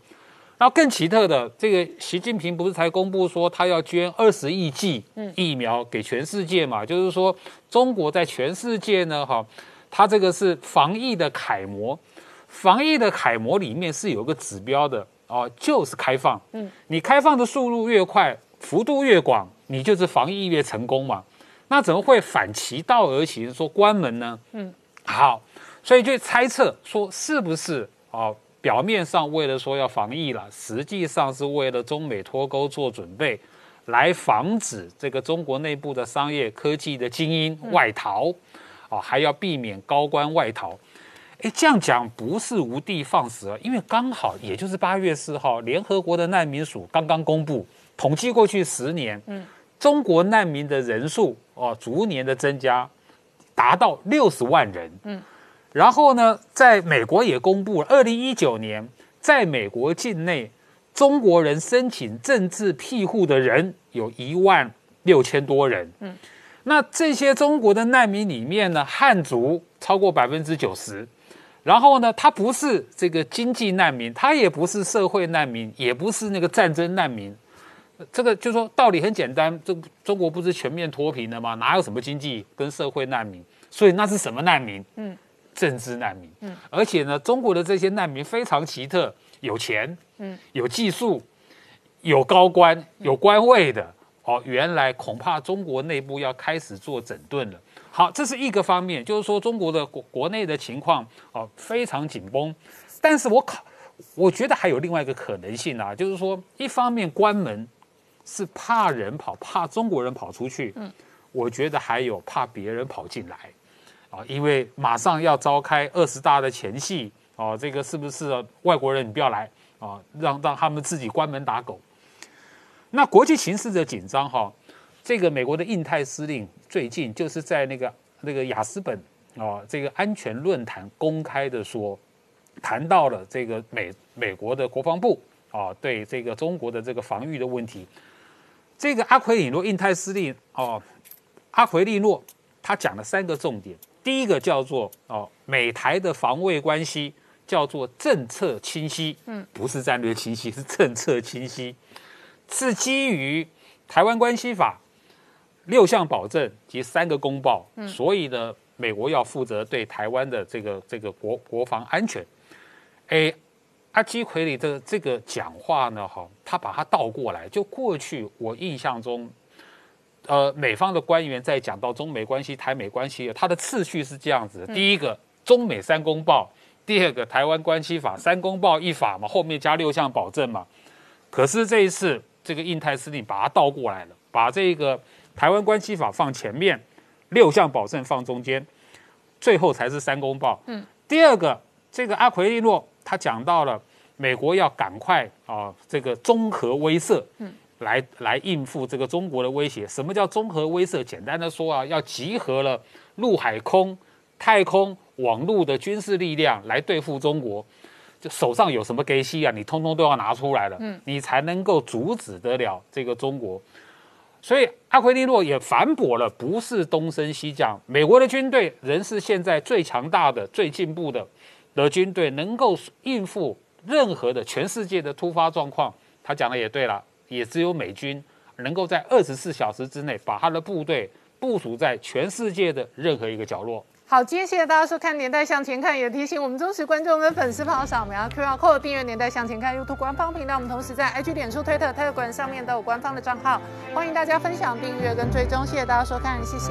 S7: 然后更奇特的，这个习近平不是才公布说他要捐二十亿剂疫苗给全世界嘛？就是说，中国在全世界呢，哈，他这个是防疫的楷模，防疫的楷模里面是有个指标的。哦，就是开放。嗯，你开放的速度越快，幅度越广，你就是防疫越成功嘛。那怎么会反其道而行说关门呢？嗯，好，所以就猜测说是不是哦，表面上为了说要防疫了，实际上是为了中美脱钩做准备，来防止这个中国内部的商业科技的精英外逃，哦，还要避免高官外逃。哎，这样讲不是无的放矢，因为刚好也就是八月四号，联合国的难民署刚刚公布统计，过去十年，嗯，中国难民的人数哦，逐年的增加，达到六十万人，嗯，然后呢，在美国也公布了，二零一九年，在美国境内，中国人申请政治庇护的人有一万六千多人，嗯，那这些中国的难民里面呢，汉族超过百分之九十。然后呢，他不是这个经济难民，他也不是社会难民，也不是那个战争难民。这个就说道理很简单，中中国不是全面脱贫了吗？哪有什么经济跟社会难民？所以那是什么难民？嗯，政治难民。嗯，而且呢，中国的这些难民非常奇特，有钱，嗯，有技术，有高官，有官位的。哦，原来恐怕中国内部要开始做整顿了。好，这是一个方面，就是说中国的国国内的情况哦非常紧绷，但是我考，我觉得还有另外一个可能性啊，就是说一方面关门是怕人跑，怕中国人跑出去，嗯，我觉得还有怕别人跑进来，啊，因为马上要召开二十大的前夕，哦，这个是不是外国人你不要来啊，让让他们自己关门打狗，那国际形势的紧张哈。这个美国的印太司令最近就是在那个那个雅斯本啊，这个安全论坛公开的说，谈到了这个美美国的国防部啊，对这个中国的这个防御的问题。这个阿奎里诺印太司令哦，阿奎利诺他讲了三个重点，第一个叫做哦，美台的防卫关系叫做政策清晰，嗯，不是战略清晰，是政策清晰，是基于台湾关系法。六项保证及三个公报，所以呢，美国要负责对台湾的这个这个国国防安全。哎，阿基奎里的这个讲话呢，哈，他把它倒过来，就过去我印象中，呃，美方的官员在讲到中美关系、台美关系，它的次序是这样子：第一个，中美三公报；第二个，台湾关系法，三公报一法嘛，后面加六项保证嘛。可是这一次，这个印太司令把它倒过来了，把这个台湾关系法放前面，六项保证放中间，最后才是三公报。嗯，第二个，这个阿奎利诺。他讲到了美国要赶快啊，这个综合威慑，嗯，来来应付这个中国的威胁。什么叫综合威慑？简单的说啊，要集合了陆海空、太空、网络的军事力量来对付中国。就手上有什么给西啊，你通通都要拿出来了，嗯，你才能够阻止得了这个中国。所以阿奎利诺也反驳了，不是东升西降，美国的军队仍是现在最强大的、最进步的。的军队能够应付任何的全世界的突发状况，他讲的也对了，也只有美军能够在二十四小时之内把他的部队部署在全世界的任何一个角落。
S1: 好，今天谢谢大家收看《年代向前看》，也提醒我们忠实观众跟粉丝朋友扫描 QR Code 订阅《年代向前看》YouTube 官方频道。我们同时在 IG、脸书、推特、特馆上面都有官方的账号，欢迎大家分享、订阅跟追踪。谢谢大家收看，谢谢。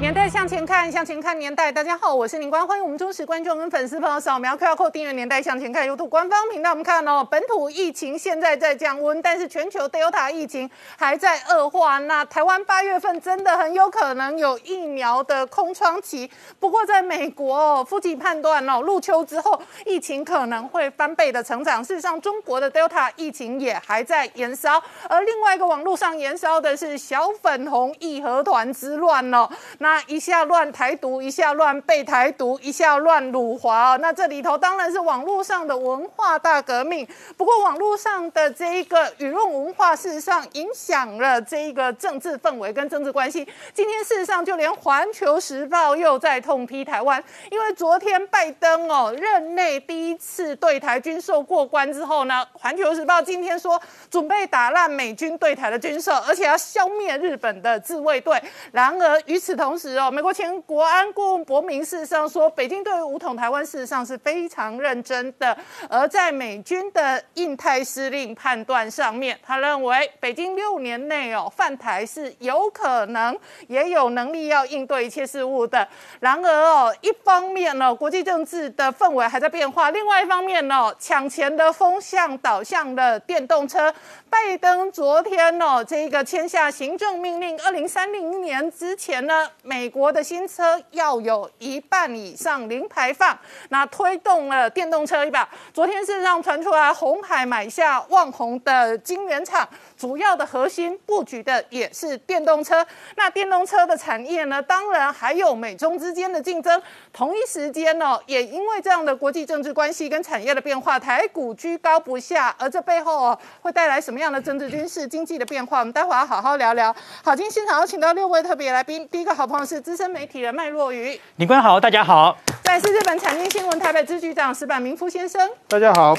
S1: 年代向前看，向前看年代。大家好，我是林官，欢迎我们忠实观众跟粉丝朋友扫描 QR Code 订阅《年代向前看》YouTube 官方频道。我们看哦，本土疫情现在在降温，但是全球 Delta 疫情还在恶化。那台湾八月份真的很有可能有疫苗的空窗期。不过在美国哦，夫妻判断哦，入秋之后疫情可能会翻倍的成长。事实上，中国的 Delta 疫情也还在延烧。而另外一个网络上延烧的是小粉红义和团之乱哦。一下乱台独，一下乱被台独，一下乱辱华哦。那这里头当然是网络上的文化大革命。不过网络上的这一个舆论文化，事实上影响了这一个政治氛围跟政治关系。今天事实上就连《环球时报》又在痛批台湾，因为昨天拜登哦任内第一次对台军售过关之后呢，《环球时报》今天说准备打烂美军对台的军售，而且要消灭日本的自卫队。然而与此同，时哦，美国前国安顾问伯明事上说，北京对于武统台湾事实上是非常认真的。而在美军的印太司令判断上面，他认为北京六年内哦犯台是有可能，也有能力要应对一切事物的。然而哦，一方面呢，国际政治的氛围还在变化；另外一方面呢，抢钱的风向导向了电动车。拜登昨天哦，这个签下行政命令，二零三零年之前呢，美国的新车要有一半以上零排放，那推动了电动车一把。昨天是让传出来，红海买下旺宏的晶圆厂，主要的核心布局的也是电动车。那电动车的产业呢，当然还有美中之间的竞争。同一时间呢，也因为这样的国际政治关系跟产业的变化，台股居高不下。而这背后哦，会带来什么？样的政治、军事、经济的变化，我们待会儿要好好聊聊。好，今天现场有请到六位特别来宾。第一个好朋友是资深媒体人麦若愚，
S8: 李官好，大家好。
S1: 再是日本产经新闻台北支局长石板明夫先生，
S3: 大家好。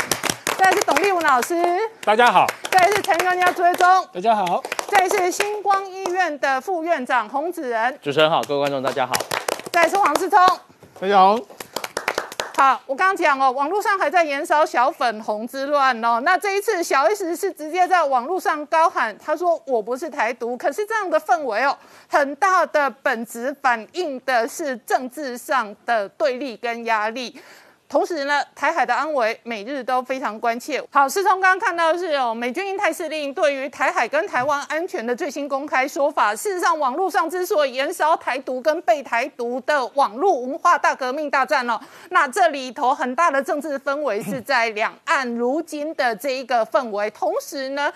S1: 再是董立文老师，
S7: 大家好。
S1: 再是陈专家朱威忠，
S6: 大家好。
S1: 再是星光医院的副院长洪子仁，
S9: 主持人好，各位观众大家好。
S1: 再是黄世聪，
S3: 大家好。
S1: 好，我刚刚讲哦，网络上还在燃烧小粉红之乱哦。那这一次小 S 是直接在网络上高喊，他说我不是台独。可是这样的氛围哦，很大的本质反映的是政治上的对立跟压力。同时呢，台海的安危每日都非常关切。好，师聪刚刚看到是哦，美军印太司令对于台海跟台湾安全的最新公开说法。事实上，网络上之所以燃烧台独跟被台独的网络文化大革命大战哦，那这里头很大的政治氛围是在两岸如今的这一个氛围。同时呢。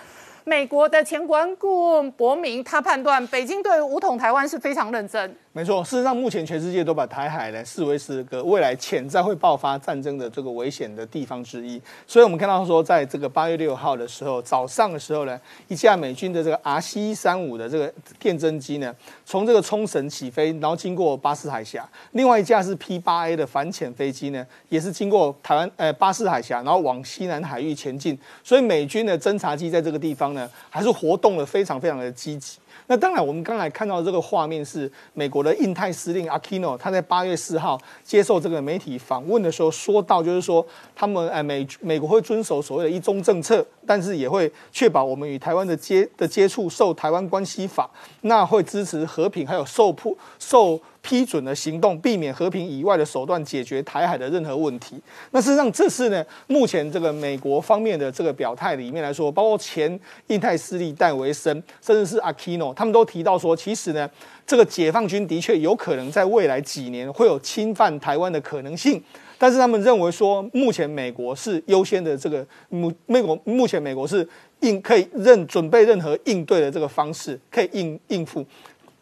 S1: 美国的前国安顾问伯明，他判断北京对武统台湾是非常认真。
S3: 没错，事实上，目前全世界都把台海呢视为是个未来潜在会爆发战争的这个危险的地方之一。所以，我们看到说，在这个八月六号的时候，早上的时候呢，一架美军的这个 R C 三五的这个电侦机呢，从这个冲绳起飞，然后经过巴士海峡；另外一架是 P 八 A 的反潜飞机呢，也是经过台湾呃巴士海峡，然后往西南海域前进。所以，美军的侦察机在这个地方呢，还是活动的非常非常的积极。那当然，我们刚才看到这个画面是美国的印太司令 Aquino，他在八月四号接受这个媒体访问的时候说到，就是说他们哎美美国会遵守所谓的一中政策，但是也会确保我们与台湾的接的接触受台湾关系法，那会支持和平，还有受迫受。批准的行动，避免和平以外的手段解决台海的任何问题。那事实上，这是呢，目前这个美国方面的这个表态里面来说，包括前印太势力戴维森，甚至是阿基诺，他们都提到说，其实呢，这个解放军的确有可能在未来几年会有侵犯台湾的可能性。但是他们认为说，目前美国是优先的这个目美国目前美国是应可以任准备任何应对的这个方式，可以应应付。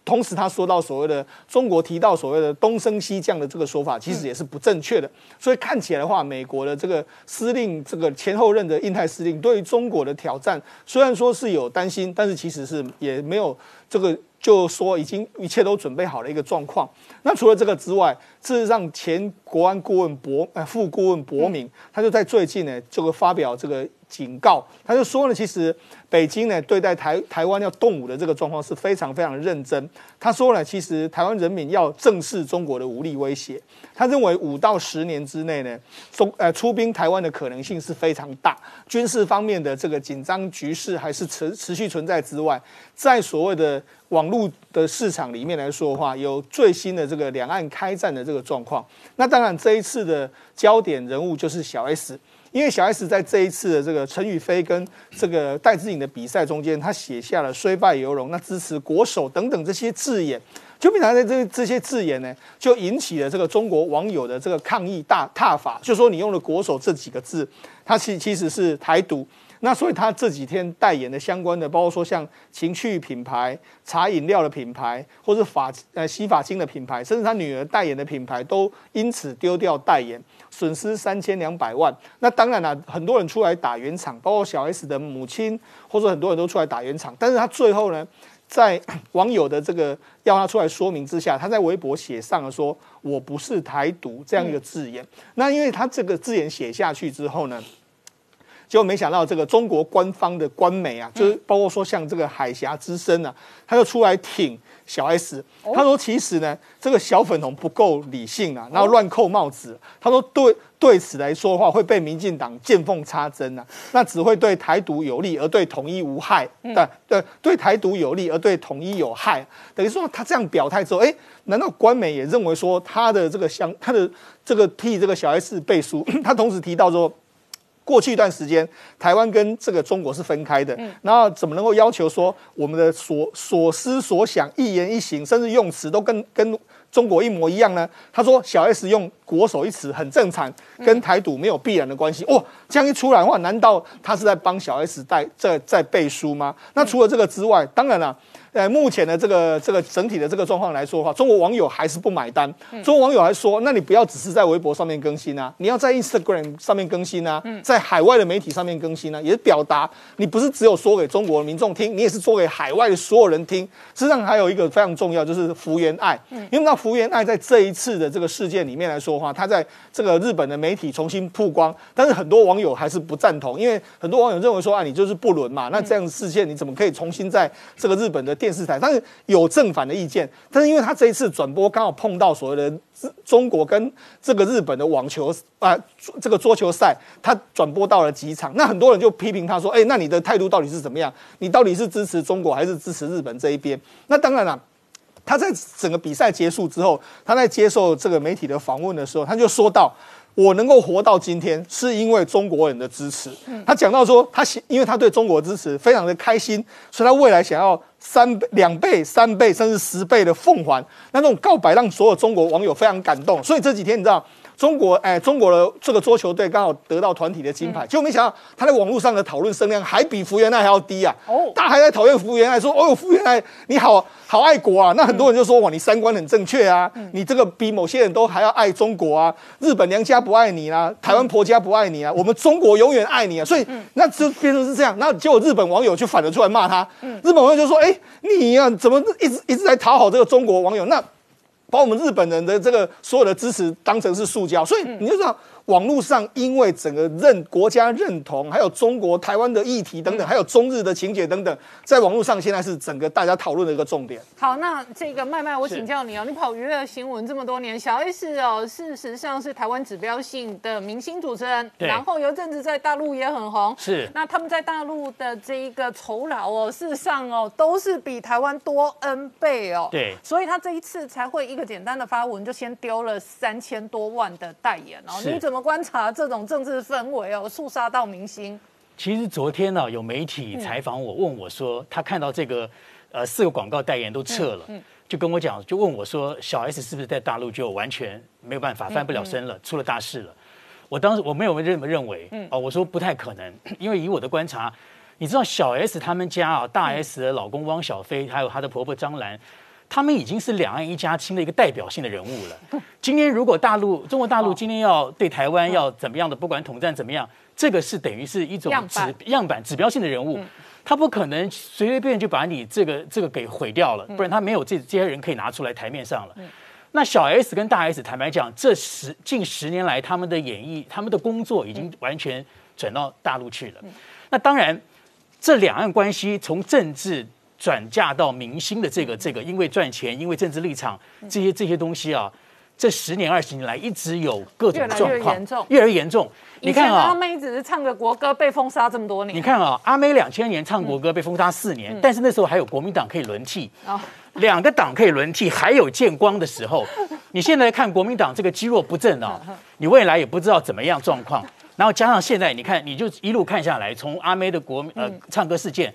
S3: 同时，他说到所谓的中国提到所谓的东升西降的这个说法，其实也是不正确的。所以看起来的话，美国的这个司令，这个前后任的印太司令，对于中国的挑战，虽然说是有担心，但是其实是也没有这个就说已经一切都准备好了一个状况。那除了这个之外，事实上前国安顾问博呃副顾问博明，他就在最近呢，这个发表这个。警告，他就说呢，其实北京呢对待台台湾要动武的这个状况是非常非常认真。他说呢，其实台湾人民要正视中国的武力威胁。他认为五到十年之内呢，中呃出兵台湾的可能性是非常大。军事方面的这个紧张局势还是持持续存在之外，在所谓的网络的市场里面来说的话，有最新的这个两岸开战的这个状况。那当然这一次的焦点人物就是小 S。因为小 S 在这一次的这个陈宇飞跟这个戴志颖的比赛中间，他写下了虽败犹荣，那支持国手等等这些字眼，就平常在这这些字眼呢，就引起了这个中国网友的这个抗议大踏法，就说你用了国手这几个字，它其其实是台独。那所以他这几天代言的相关的，包括说像情趣品牌、茶饮料的品牌，或者发呃洗发精的品牌，甚至他女儿代言的品牌，都因此丢掉代言，损失三千两百万。那当然了，很多人出来打圆场，包括小 S 的母亲，或者很多人都出来打圆场。但是他最后呢，在 网友的这个要他出来说明之下，他在微博写上了说“我不是台独”这样一个字眼。那因为他这个字眼写下去之后呢？结果没想到，这个中国官方的官媒啊，就是包括说像这个海峡之声啊，他就出来挺小 S。他说：“其实呢，这个小粉红不够理性啊，然后乱扣帽子。他说对对此来说的话，会被民进党见缝插针啊，那只会对台独有利，而对统一无害。对对，对台独有利，而对统一有害。等于说他这样表态之后，哎，难道官媒也认为说他的这个相他的这个替这个小 S 背书？他同时提到说。”过去一段时间，台湾跟这个中国是分开的，然后怎么能够要求说我们的所所思所想、一言一行，甚至用词都跟跟中国一模一样呢？他说小 S 用国手一词很正常，跟台独没有必然的关系。哇，这样一出来的话，难道他是在帮小 S 在在在背书吗？那除了这个之外，当然了。呃，目前的这个这个整体的这个状况来说的话，中国网友还是不买单。中国网友还说，那你不要只是在微博上面更新啊，你要在 Instagram 上面更新啊，在海外的媒体上面更新啊，也是表达你不是只有说给中国民众听，你也是说给海外的所有人听。实际上还有一个非常重要，就是福原爱。因为那福原爱在这一次的这个事件里面来说的话，他在这个日本的媒体重新曝光，但是很多网友还是不赞同，因为很多网友认为说啊，你就是不伦嘛，那这样的事件你怎么可以重新在这个日本的电视台，但是有正反的意见，但是因为他这一次转播刚好碰到所谓的中国跟这个日本的网球啊这个桌球赛，他转播到了几场，那很多人就批评他说，哎，那你的态度到底是怎么样？你到底是支持中国还是支持日本这一边？那当然了，他在整个比赛结束之后，他在接受这个媒体的访问的时候，他就说到。我能够活到今天，是因为中国人的支持。他讲到说，他因为他对中国支持非常的开心，所以他未来想要三倍、两倍、三倍，甚至十倍的奉还。那这种告白让所有中国网友非常感动。所以这几天你知道。中国哎，中国的这个桌球队刚好得到团体的金牌，结果没想到他在网络上的讨论声量还比福原爱还要低啊！哦，大家还在讨厌福原爱，说哦哟，福原爱你好好爱国啊！那很多人就说哇，你三观很正确啊，你这个比某些人都还要爱中国啊！日本娘家不爱你啊，台湾婆家不爱你啊，我们中国永远爱你啊！所以那就变成是这样，那结果日本网友就反了出来骂他，日本网友就说哎，你呀怎么一直一直在讨好这个中国网友？那把我们日本人的这个所有的支持当成是塑胶，所以你就知道。网络上因为整个认国家认同，还有中国台湾的议题等等，还有中日的情节等等，在网络上现在是整个大家讨论的一个重点。
S1: 好，那这个麦麦，我请教你哦，你跑娱乐新闻这么多年，小 S 哦，事实上是台湾指标性的明星主持人，然后有一阵子在大陆也很红。
S8: 是，
S1: 那他们在大陆的这一个酬劳哦，事实上哦，都是比台湾多 N 倍哦。
S8: 对，
S1: 所以他这一次才会一个简单的发文，就先丢了三千多万的代言哦。你怎么观察这种政治氛围哦，肃杀到明星？
S8: 其实昨天呢，有媒体采访我，问我说，他看到这个呃四个广告代言都撤了，就跟我讲，就问我说，小 S 是不是在大陆就完全没有办法翻不了身了，出了大事了？我当时我没有认认为，哦，我说不太可能，因为以我的观察，你知道小 S 他们家啊，大 S 的老公汪小菲，还有她的婆婆张兰。他们已经是两岸一家亲的一个代表性的人物了。今天如果大陆中国大陆今天要对台湾要怎么样的，不管统战怎么样，这个是等于是一种指样板指标性的人物，他不可能随随便就把你这个这个给毁掉了，不然他没有这这些人可以拿出来台面上了。那小 S 跟大 S 坦白讲，这十近十年来他们的演艺、他们的工作已经完全转到大陆去了。那当然，这两岸关系从政治。转嫁到明星的这个这个，因为赚钱，因为政治立场，这些这些东西啊，这十年二十年来一直有各种状况，越来越严重。
S1: 你看啊，阿妹只是唱个国歌被封杀这么多年。
S8: 你看啊，阿妹两千年唱国歌被封杀四年，但是那时候还有国民党可以轮替，两个党可以轮替，还有见光的时候。你现在看国民党这个积弱不振啊，你未来也不知道怎么样状况。然后加上现在你看，你就一路看下来，从阿妹的国呃唱歌事件。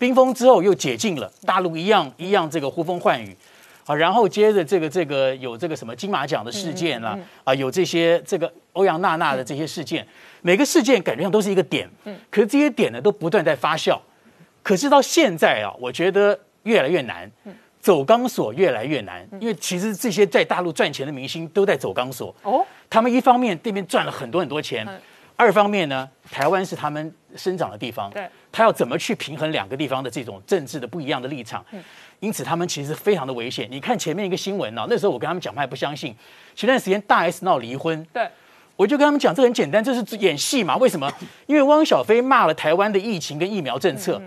S8: 冰封之后又解禁了，大陆一样一样这个呼风唤雨，啊，然后接着这个这个有这个什么金马奖的事件啦，啊，有这些这个欧阳娜娜的这些事件，每个事件感觉上都是一个点，嗯，可是这些点呢都不断在发酵，可是到现在啊，我觉得越来越难，走钢索越来越难，因为其实这些在大陆赚钱的明星都在走钢索，哦，他们一方面这边赚了很多很多钱。二方面呢，台湾是他们生长的地方，
S1: 对，
S8: 他要怎么去平衡两个地方的这种政治的不一样的立场？嗯，因此他们其实非常的危险。你看前面一个新闻呢，那时候我跟他们讲，他还不相信。前段时间大 S 闹离婚，
S1: 对，
S8: 我就跟他们讲，这很简单，这是演戏嘛？为什么？因为汪小菲骂了台湾的疫情跟疫苗政策，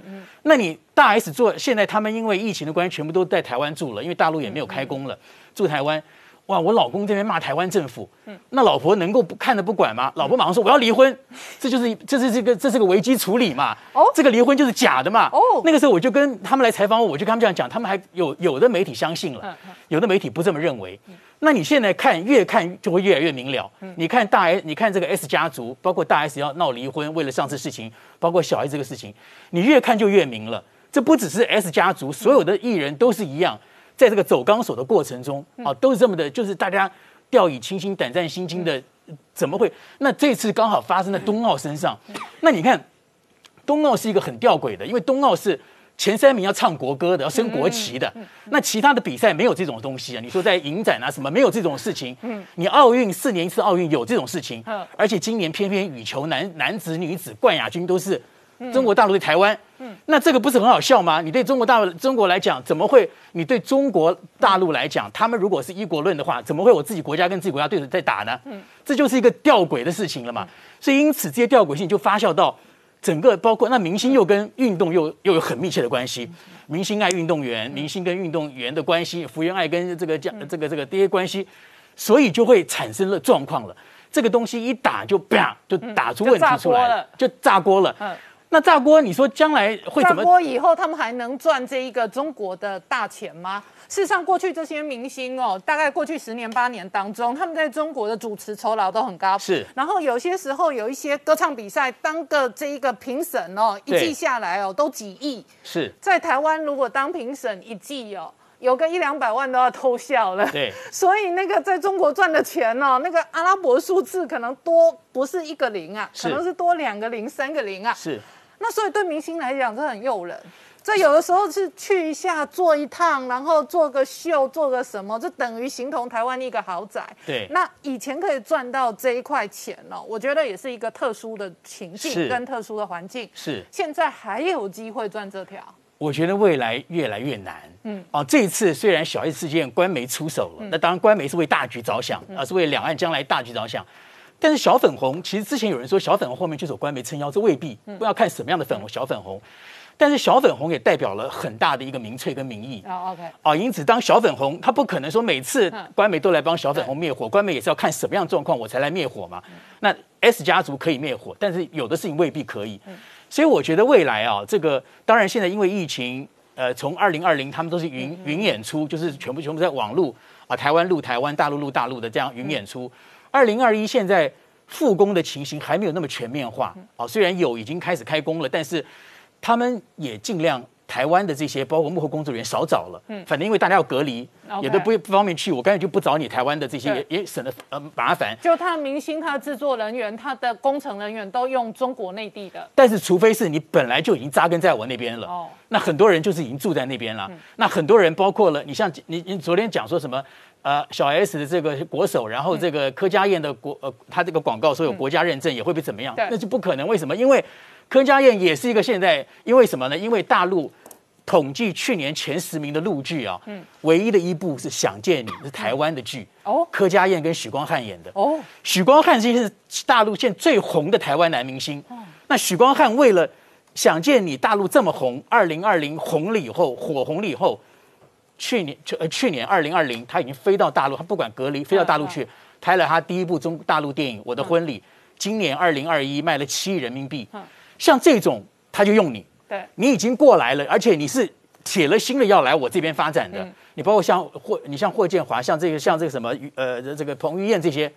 S8: 那你大 S 做现在他们因为疫情的关系，全部都在台湾住了，因为大陆也没有开工了，住台湾。哇！我老公这边骂台湾政府，那老婆能够不看着不管吗？老婆马上说我要离婚，这就是这是这个这是个危机处理嘛？哦，这个离婚就是假的嘛？哦，那个时候我就跟他们来采访我，我就跟他们这样讲，他们还有有的媒体相信了，有的媒体不这么认为。那你现在看越看就会越来越明了。你看大 S，你看这个 S 家族，包括大 S 要闹离婚，为了上次事情，包括小 S 这个事情，你越看就越明了。这不只是 S 家族，所有的艺人都是一样。在这个走钢索的过程中，啊，都是这么的，就是大家掉以轻心、胆战心惊的，怎么会？那这次刚好发生在冬奥身上，那你看，冬奥是一个很吊诡的，因为冬奥是前三名要唱国歌的，要升国旗的，那其他的比赛没有这种东西啊。你说在影展啊什么，没有这种事情。嗯，你奥运四年一次奥运有这种事情，而且今年偏偏羽球男男子、女子冠亚军都是。中国大陆对台湾，嗯那这个不是很好笑吗？你对中国大陆中国来讲，怎么会？你对中国大陆来讲，他们如果是一国论的话，怎么会我自己国家跟自己国家对着在打呢？嗯这就是一个吊诡的事情了嘛。所以因此这些吊诡性就发酵到整个，包括那明星又跟运动又又有很密切的关系。明星爱运动员，明星跟运动员的关系，福原爱跟这个这这个这个这些关系，所以就会产生了状况了。这个东西一打就啪就打出问题出来了，就炸锅了。那炸锅，你说将来会
S1: 炸
S8: 怎么？
S1: 锅以后他们还能赚这一个中国的大钱吗？事实上，过去这些明星哦，大概过去十年八年当中，他们在中国的主持酬劳都很高。
S8: 是
S1: 然后有些时候有一些歌唱比赛，当个这一个评审哦，一季下来哦，都几亿。
S8: 是
S1: 在台湾，如果当评审一季哦，有个一两百万都要偷笑了。
S8: 对，
S1: 所以那个在中国赚的钱哦，那个阿拉伯数字可能多不是一个零啊，可能是多两个零、三个零啊。
S8: 是，
S1: 那所以对明星来讲，这很诱人。这有的时候是去一下做一趟，然后做个秀，做个什么，这等于形同台湾一个豪宅。
S8: 对
S1: 那以前可以赚到这一块钱哦，我觉得也是一个特殊的情境跟特殊的环境。
S8: 是
S1: 现在还有机会赚这条。
S8: 我觉得未来越来越难。嗯，哦，这一次虽然小 S 事件官媒出手了，那当然官媒是为大局着想，而是为两岸将来大局着想。但是小粉红，其实之前有人说小粉红后面就是有官媒撑腰，这未必，不要看什么样的粉红小粉红。但是小粉红也代表了很大的一个民粹跟民意。
S1: 哦，OK，
S8: 啊，因此当小粉红，他不可能说每次官媒都来帮小粉红灭火，官媒也是要看什么样的状况我才来灭火嘛。那 S 家族可以灭火，但是有的事情未必可以。所以我觉得未来啊，这个当然现在因为疫情，呃，从二零二零他们都是云云演出，就是全部全部在网路啊，台湾录台湾，大陆录大陆的这样云演出。二零二一现在复工的情形还没有那么全面化啊，虽然有已经开始开工了，但是他们也尽量。台湾的这些包括幕后工作人员少找了，嗯，反正因为大家要隔离也都不不方便去，我干脆就不找你台湾的这些，也也省得呃麻烦。
S1: 就他的明星、他的制作人员、他的工程人员都用中国内地的。
S8: 但是除非是你本来就已经扎根在我那边了，
S1: 哦
S8: 那很多人就是已经住在那边了。那很多人包括了你像你你昨天讲说什么？呃，小 S 的这个国手，然后这个柯佳燕的国呃，他这个广告说有国家认证，也会被怎么样？
S1: 对
S8: 那就不可能。为什么？因为柯佳燕也是一个现在，因为什么呢？因为大陆统计去年前十名的陆剧啊，唯一的一部是《想见你》，是台湾的剧，
S1: 哦
S8: 柯佳燕跟许光汉演的。
S1: 哦，
S8: 许光汉这是大陆现在最红的台湾男明星。哦那许光汉为了想见你，大陆这么红，二零二零红了以后，火红了以后，去年去呃去年二零二零，他已经飞到大陆，他不管隔离，飞到大陆去拍了他第一部中大陆电影《我的婚礼》。今年二零二一卖了七亿人民币，像这种他就用你，
S1: 对，
S8: 你已经过来了，而且你是铁了心的要来我这边发展的。你包括像霍，你像霍建华，像这个像这个什么呃这个彭于晏这些，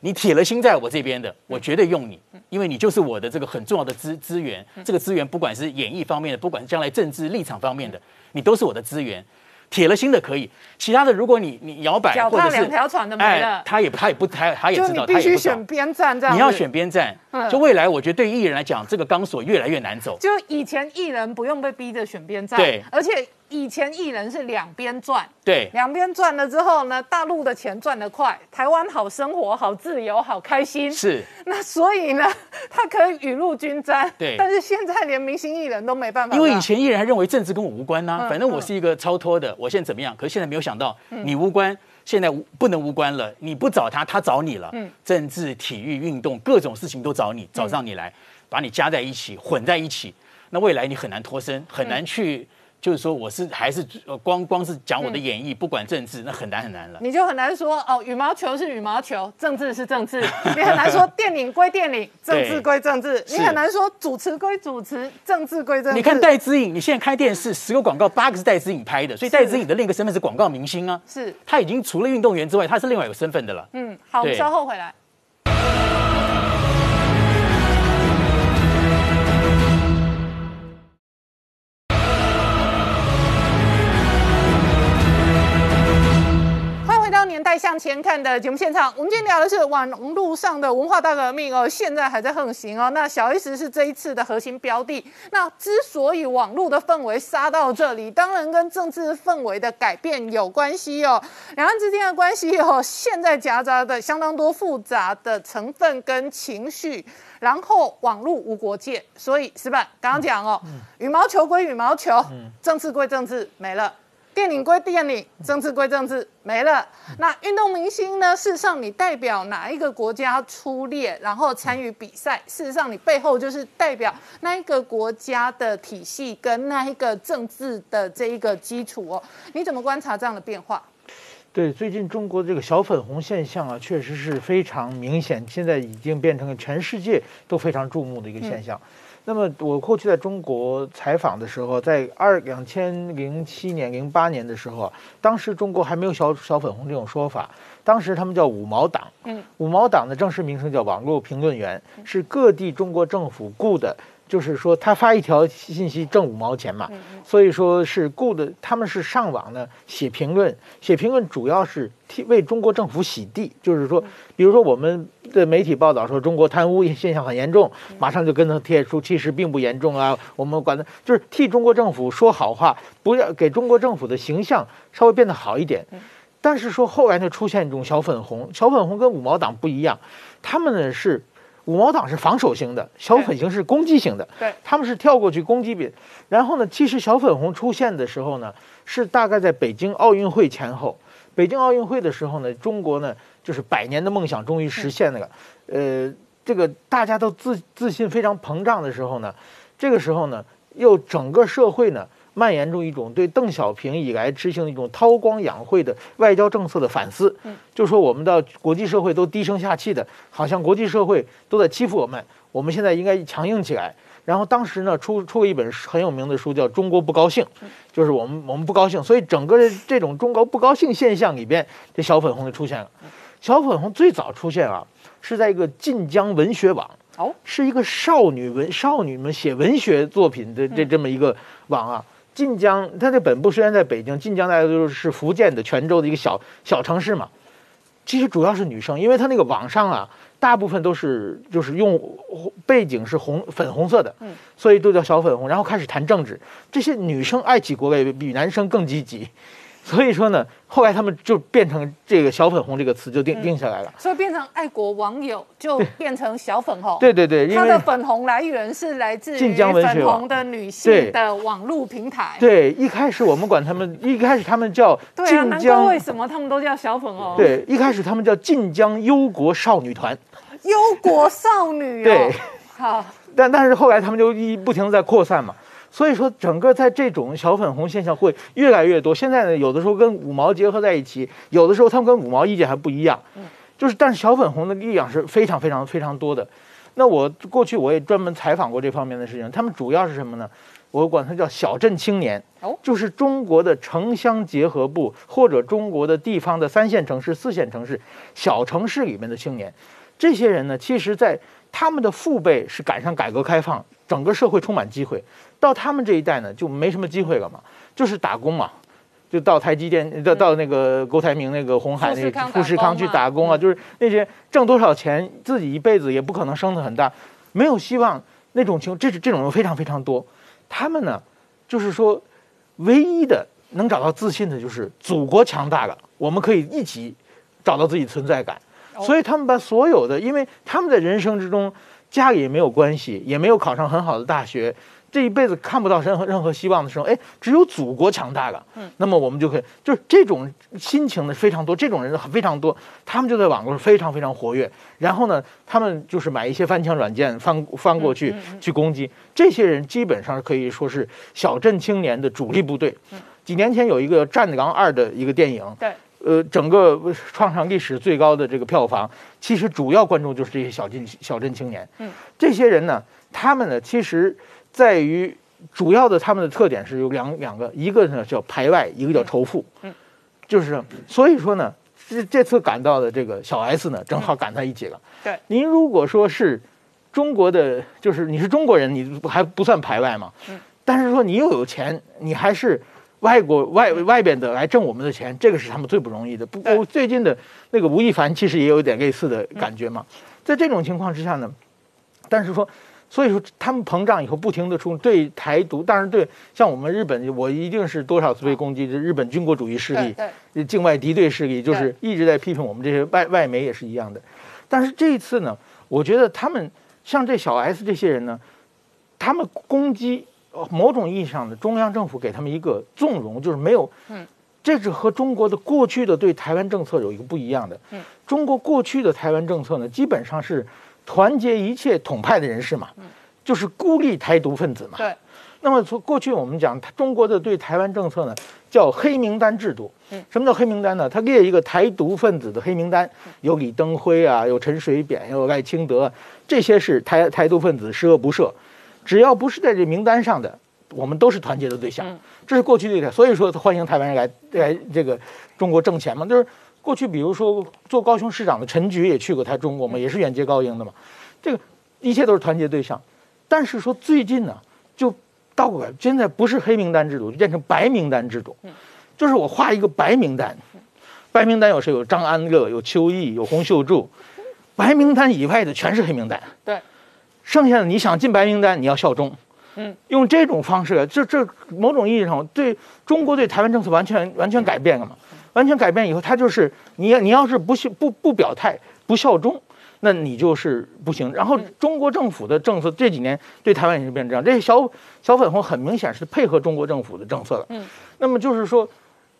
S8: 你铁了心在我这边的，我绝对用你，因为你就是我的这个很重要的资资源。这个资源不管是演艺方面的，不管是将来政治立场方面的，你都是我的资源。铁了心的可以，其他的如果你你摇摆
S1: 脚
S8: 或者是
S1: 踏两条船的没了
S8: 哎，他也他也不他他也知道，
S1: 必须选边站这样。
S8: 你要选边站
S1: 嗯，
S8: 就未来我觉得对于艺人来讲，这个钢索越来越难走。
S1: 就以前艺人不用被逼着选边站，
S8: 对
S1: 而且以前艺人是两边赚，
S8: 对，
S1: 两边赚了之后呢，大陆的钱赚得快，台湾好生活、好自由、好开心。
S8: 是
S1: 那所以呢，他可以雨露均沾。
S8: 对
S1: 但是现在连明星艺人都没办法，
S8: 因为以前艺人还认为政治跟我无关呐、
S1: 嗯
S8: 反正我是一个超脱的，我现在怎么样？可是现在没有想到
S1: 嗯
S8: 你无关，现在无不能无关了。你不找他，他找你了。
S1: 嗯
S8: 政治、体育、运动各种事情都找你，找上你来，把你加在一起，混在一起。那未来你很难脱身，很难去，就是说我是还是呃光光是讲我的演绎，不管政治，那很难很难了。
S1: 你就很难说哦，羽毛球是羽毛球，政治是政治；你很难说电影归电影，政治归政治；你很难说主持归主持，政治归政治。
S8: 你看戴姿颖，你现在开电视，十个广告八个是戴姿颖拍的，所以戴姿颖的另一个身份是广告明星啊。
S1: 是，
S8: 他已经除了运动员之外，他是另外有身份的了。
S1: 嗯，好，我们稍后回来。年代向前看》的节目现场，我们今天聊的是网络上的文化大革命哦，现在还在横行哦。那小 S 是这一次的核心标的。那之所以网络的氛围杀到这里，当然跟政治氛围的改变有关系哦。两岸之间的关系哦，现在夹杂的相当多复杂的成分跟情绪。然后网络无国界，所以石板刚刚讲哦，羽毛球归羽毛球，政治归政治，没了。电影归电影，政治归政治，没了。那运动明星呢？事实上，你代表哪一个国家出列，然后参与比赛？事实上，你背后就是代表那一个国家的体系跟那一个政治的这一个基础哦。你怎么观察这样的变化？
S2: 对，最近中国这个小粉红现象啊，确实是非常明显，现在已经变成了全世界都非常注目的一个现象。那么我过去在中国采访的时候，在二两千零七年、零八年的时候啊，当时中国还没有小小粉红这种说法，当时他们叫五毛党。
S1: 嗯，
S2: 五毛党的正式名称叫网络评论员，是各地中国政府雇的。就是说，他发一条信息挣五毛钱嘛，所以说是雇的，他们是上网呢写评论，写评论主要是替为中国政府洗地。就是说，比如说我们的媒体报道说中国贪污现象很严重，马上就跟他贴出其实并不严重啊，我们管他就是替中国政府说好话，不要给中国政府的形象稍微变得好一点。但是说后来呢出现一种小粉红，小粉红跟五毛党不一样，他们呢是。五毛党是防守型的，小粉型是攻击型的。
S1: 对，
S2: 他们是跳过去攻击别人。然后呢，其实小粉红出现的时候呢，是大概在北京奥运会前后。北京奥运会的时候呢，中国呢就是百年的梦想终于实现那个。呃，这个大家都自自信非常膨胀的时候呢，这个时候呢，又整个社会呢。蔓延出一种对邓小平以来执行的一种韬光养晦的外交政策的反思，就说我们的国际社会都低声下气的，好像国际社会都在欺负我们，我们现在应该强硬起来。然后当时呢，出出了一本很有名的书，叫《中国不高兴》，就是我们我们不高兴，所以整个这种中国不高兴现象里边，这小粉红就出现了。小粉红最早出现啊，是在一个晋江文学网，
S1: 哦，
S2: 是一个少女文少女们写文学作品的这这么一个网啊。晋江，它的本部虽然在北京，晋江大家都是福建的泉州的一个小小城市嘛。其实主要是女生，因为它那个网上啊，大部分都是就是用背景是红粉红色的，
S1: 嗯，
S2: 所以都叫小粉红。然后开始谈政治，这些女生爱起国外比男生更积极。所以说呢，后来他们就变成这个“小粉红”这个词就定定下来了。
S1: 所以变成爱国网友，就变成小粉红。
S2: 对对对，
S1: 它的粉红来源是来自于粉红的女性的网络平台。
S2: 对，一开始我们管他们，一开始他们叫
S1: 晋江，为什么他们都叫小粉红？
S2: 对，一开始他们叫晋江忧国少女团。
S1: 忧国少女。
S2: 对，
S1: 好。
S2: 但但是后来他们就一不停的在扩散嘛。所以说，整个在这种小粉红现象会越来越多。现在呢，有的时候跟五毛结合在一起，有的时候他们跟五毛意见还不一样。嗯，就是，但是小粉红的力量是非常非常非常多的。那我过去我也专门采访过这方面的事情，他们主要是什么呢？我管它叫小镇青年，哦，就是中国的城乡结合部或者中国的地方的三线城市、四线城市、小城市里面的青年。这些人呢，其实在他们的父辈是赶上改革开放，整个社会充满机会。到他们这一代呢，就没什么机会了嘛，就是打工嘛，就到台积电，到到那个郭台铭那个红海那个富士康去打工啊，就是那些挣多少钱，自己一辈子也不可能升得很大，没有希望那种情，这是这种人非常非常多。他们呢，就是说，唯一的能找到自信的就是祖国强大了，我们可以一起找到自己存在感。所以他们把所有的，因为他们在人生之中家里也没有关系，也没有考上很好的大学。这一辈子看不到任何任何希望的时候，哎，只有祖国强大了，嗯，那么我们就可以，就是这种心情呢非常多，这种人非常多，他们就在网络上非常非常活跃。然后呢，他们就是买一些翻墙软件翻翻过去去攻击这些人，基本上可以说是小镇青年的主力部队。几年前有一个《战狼二》的一个电影，
S1: 对，
S2: 呃，整个创上历史最高的这个票房，其实主要观众就是这些小镇小镇青年。嗯，这些人呢，他们呢，其实。在于主要的他们的特点是有两两个，一个呢叫排外，一个叫仇富，嗯，就是所以说呢，这这次赶到的这个小 S 呢，正好赶在一起了。
S1: 对，
S2: 您如果说是中国的，就是你是中国人，你还不算排外嘛？嗯，但是说你又有钱，你还是外国外外边的来挣我们的钱，这个是他们最不容易的。不过最近的那个吴亦凡其实也有一点类似的感觉嘛。在这种情况之下呢，但是说。所以说，他们膨胀以后，不停的出对台独，当然对像我们日本，我一定是多少次被攻击。日本军国主义势力、境外敌对势力，就是一直在批评我们这些外外媒也是一样的。但是这一次呢，我觉得他们像这小 S 这些人呢，他们攻击某种意义上的中央政府给他们一个纵容，就是没有。嗯，这是和中国的过去的对台湾政策有一个不一样的。嗯，中国过去的台湾政策呢，基本上是。团结一切统派的人士嘛，就是孤立台独分子嘛。
S1: 对，
S2: 那么从过去我们讲，中国的对台湾政策呢，叫黑名单制度。什么叫黑名单呢？他列一个台独分子的黑名单，有李登辉啊，有陈水扁，有赖清德，这些是台台独分子，十恶不赦。只要不是在这名单上的，我们都是团结的对象。这是过去对待，所以说欢迎台湾人来来这个中国挣钱嘛。就是过去，比如说做高雄市长的陈菊也去过台中国嘛，也是远接高迎的嘛。这个一切都是团结对象。但是说最近呢，就倒过来，现在不是黑名单制度，就变成白名单制度。就是我画一个白名单，白名单有谁？有张安乐，有邱毅，有洪秀柱。白名单以外的全是黑名单。
S1: 对，
S2: 剩下的你想进白名单，你要效忠。嗯，用这种方式，这这某种意义上对中国对台湾政策完全完全改变了嘛？完全改变以后，他就是你要你要是不不不表态不效忠，那你就是不行。然后中国政府的政策这几年对台湾也是变成这样，这些小小粉红很明显是配合中国政府的政策了。嗯，那么就是说。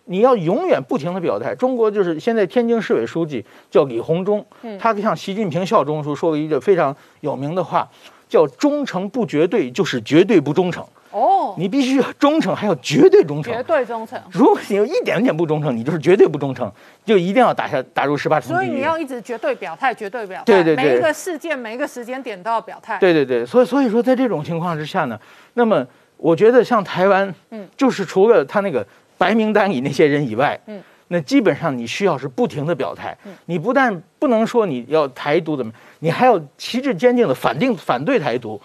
S2: 你要永远不停的表态。中国就是现在天津市委书记叫李鸿忠，他向习近平效忠时说过一句非常有名的话，叫“忠诚不绝对，就是绝对不忠诚”。哦，你必须要忠诚，还要绝对忠诚。
S1: 绝对忠诚。
S2: 如果你有一点点不忠诚，你就是绝对不忠诚，就一定要打下打入十八层
S1: 所以你要一直绝对表态，绝对表态。
S2: 对对对。
S1: 每一个事件，每一个时间点都要表态。
S2: 对对对。所以所以说，在这种情况之下呢，那么我觉得像台湾，嗯，就是除了他那个。白名单里那些人以外，嗯，那基本上你需要是不停的表态，你不但不能说你要台独怎么，你还要旗帜坚定的反定反对台独，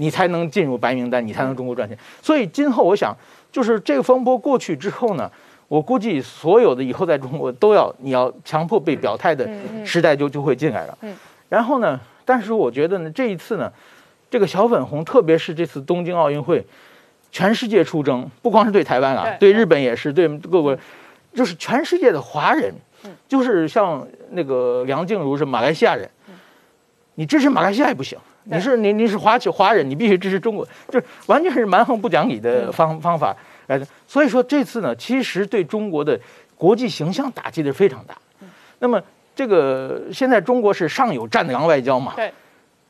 S2: 你才能进入白名单，你才能中国赚钱。所以今后我想，就是这个风波过去之后呢，我估计所有的以后在中国都要你要强迫被表态的时代就就会进来了。嗯，然后呢，但是我觉得呢，这一次呢，这个小粉红，特别是这次东京奥运会。全世界出征，不光是对台湾啊，对日本也是，对各国，就是全世界的华人，就是像那个梁静茹是马来西亚人，你支持马来西亚也不行，你是你你是华华人，你必须支持中国，就完全是蛮横不讲理的方方法来。所以说这次呢，其实对中国的国际形象打击的非常大。那么这个现在中国是上有战狼外交嘛？
S1: 对。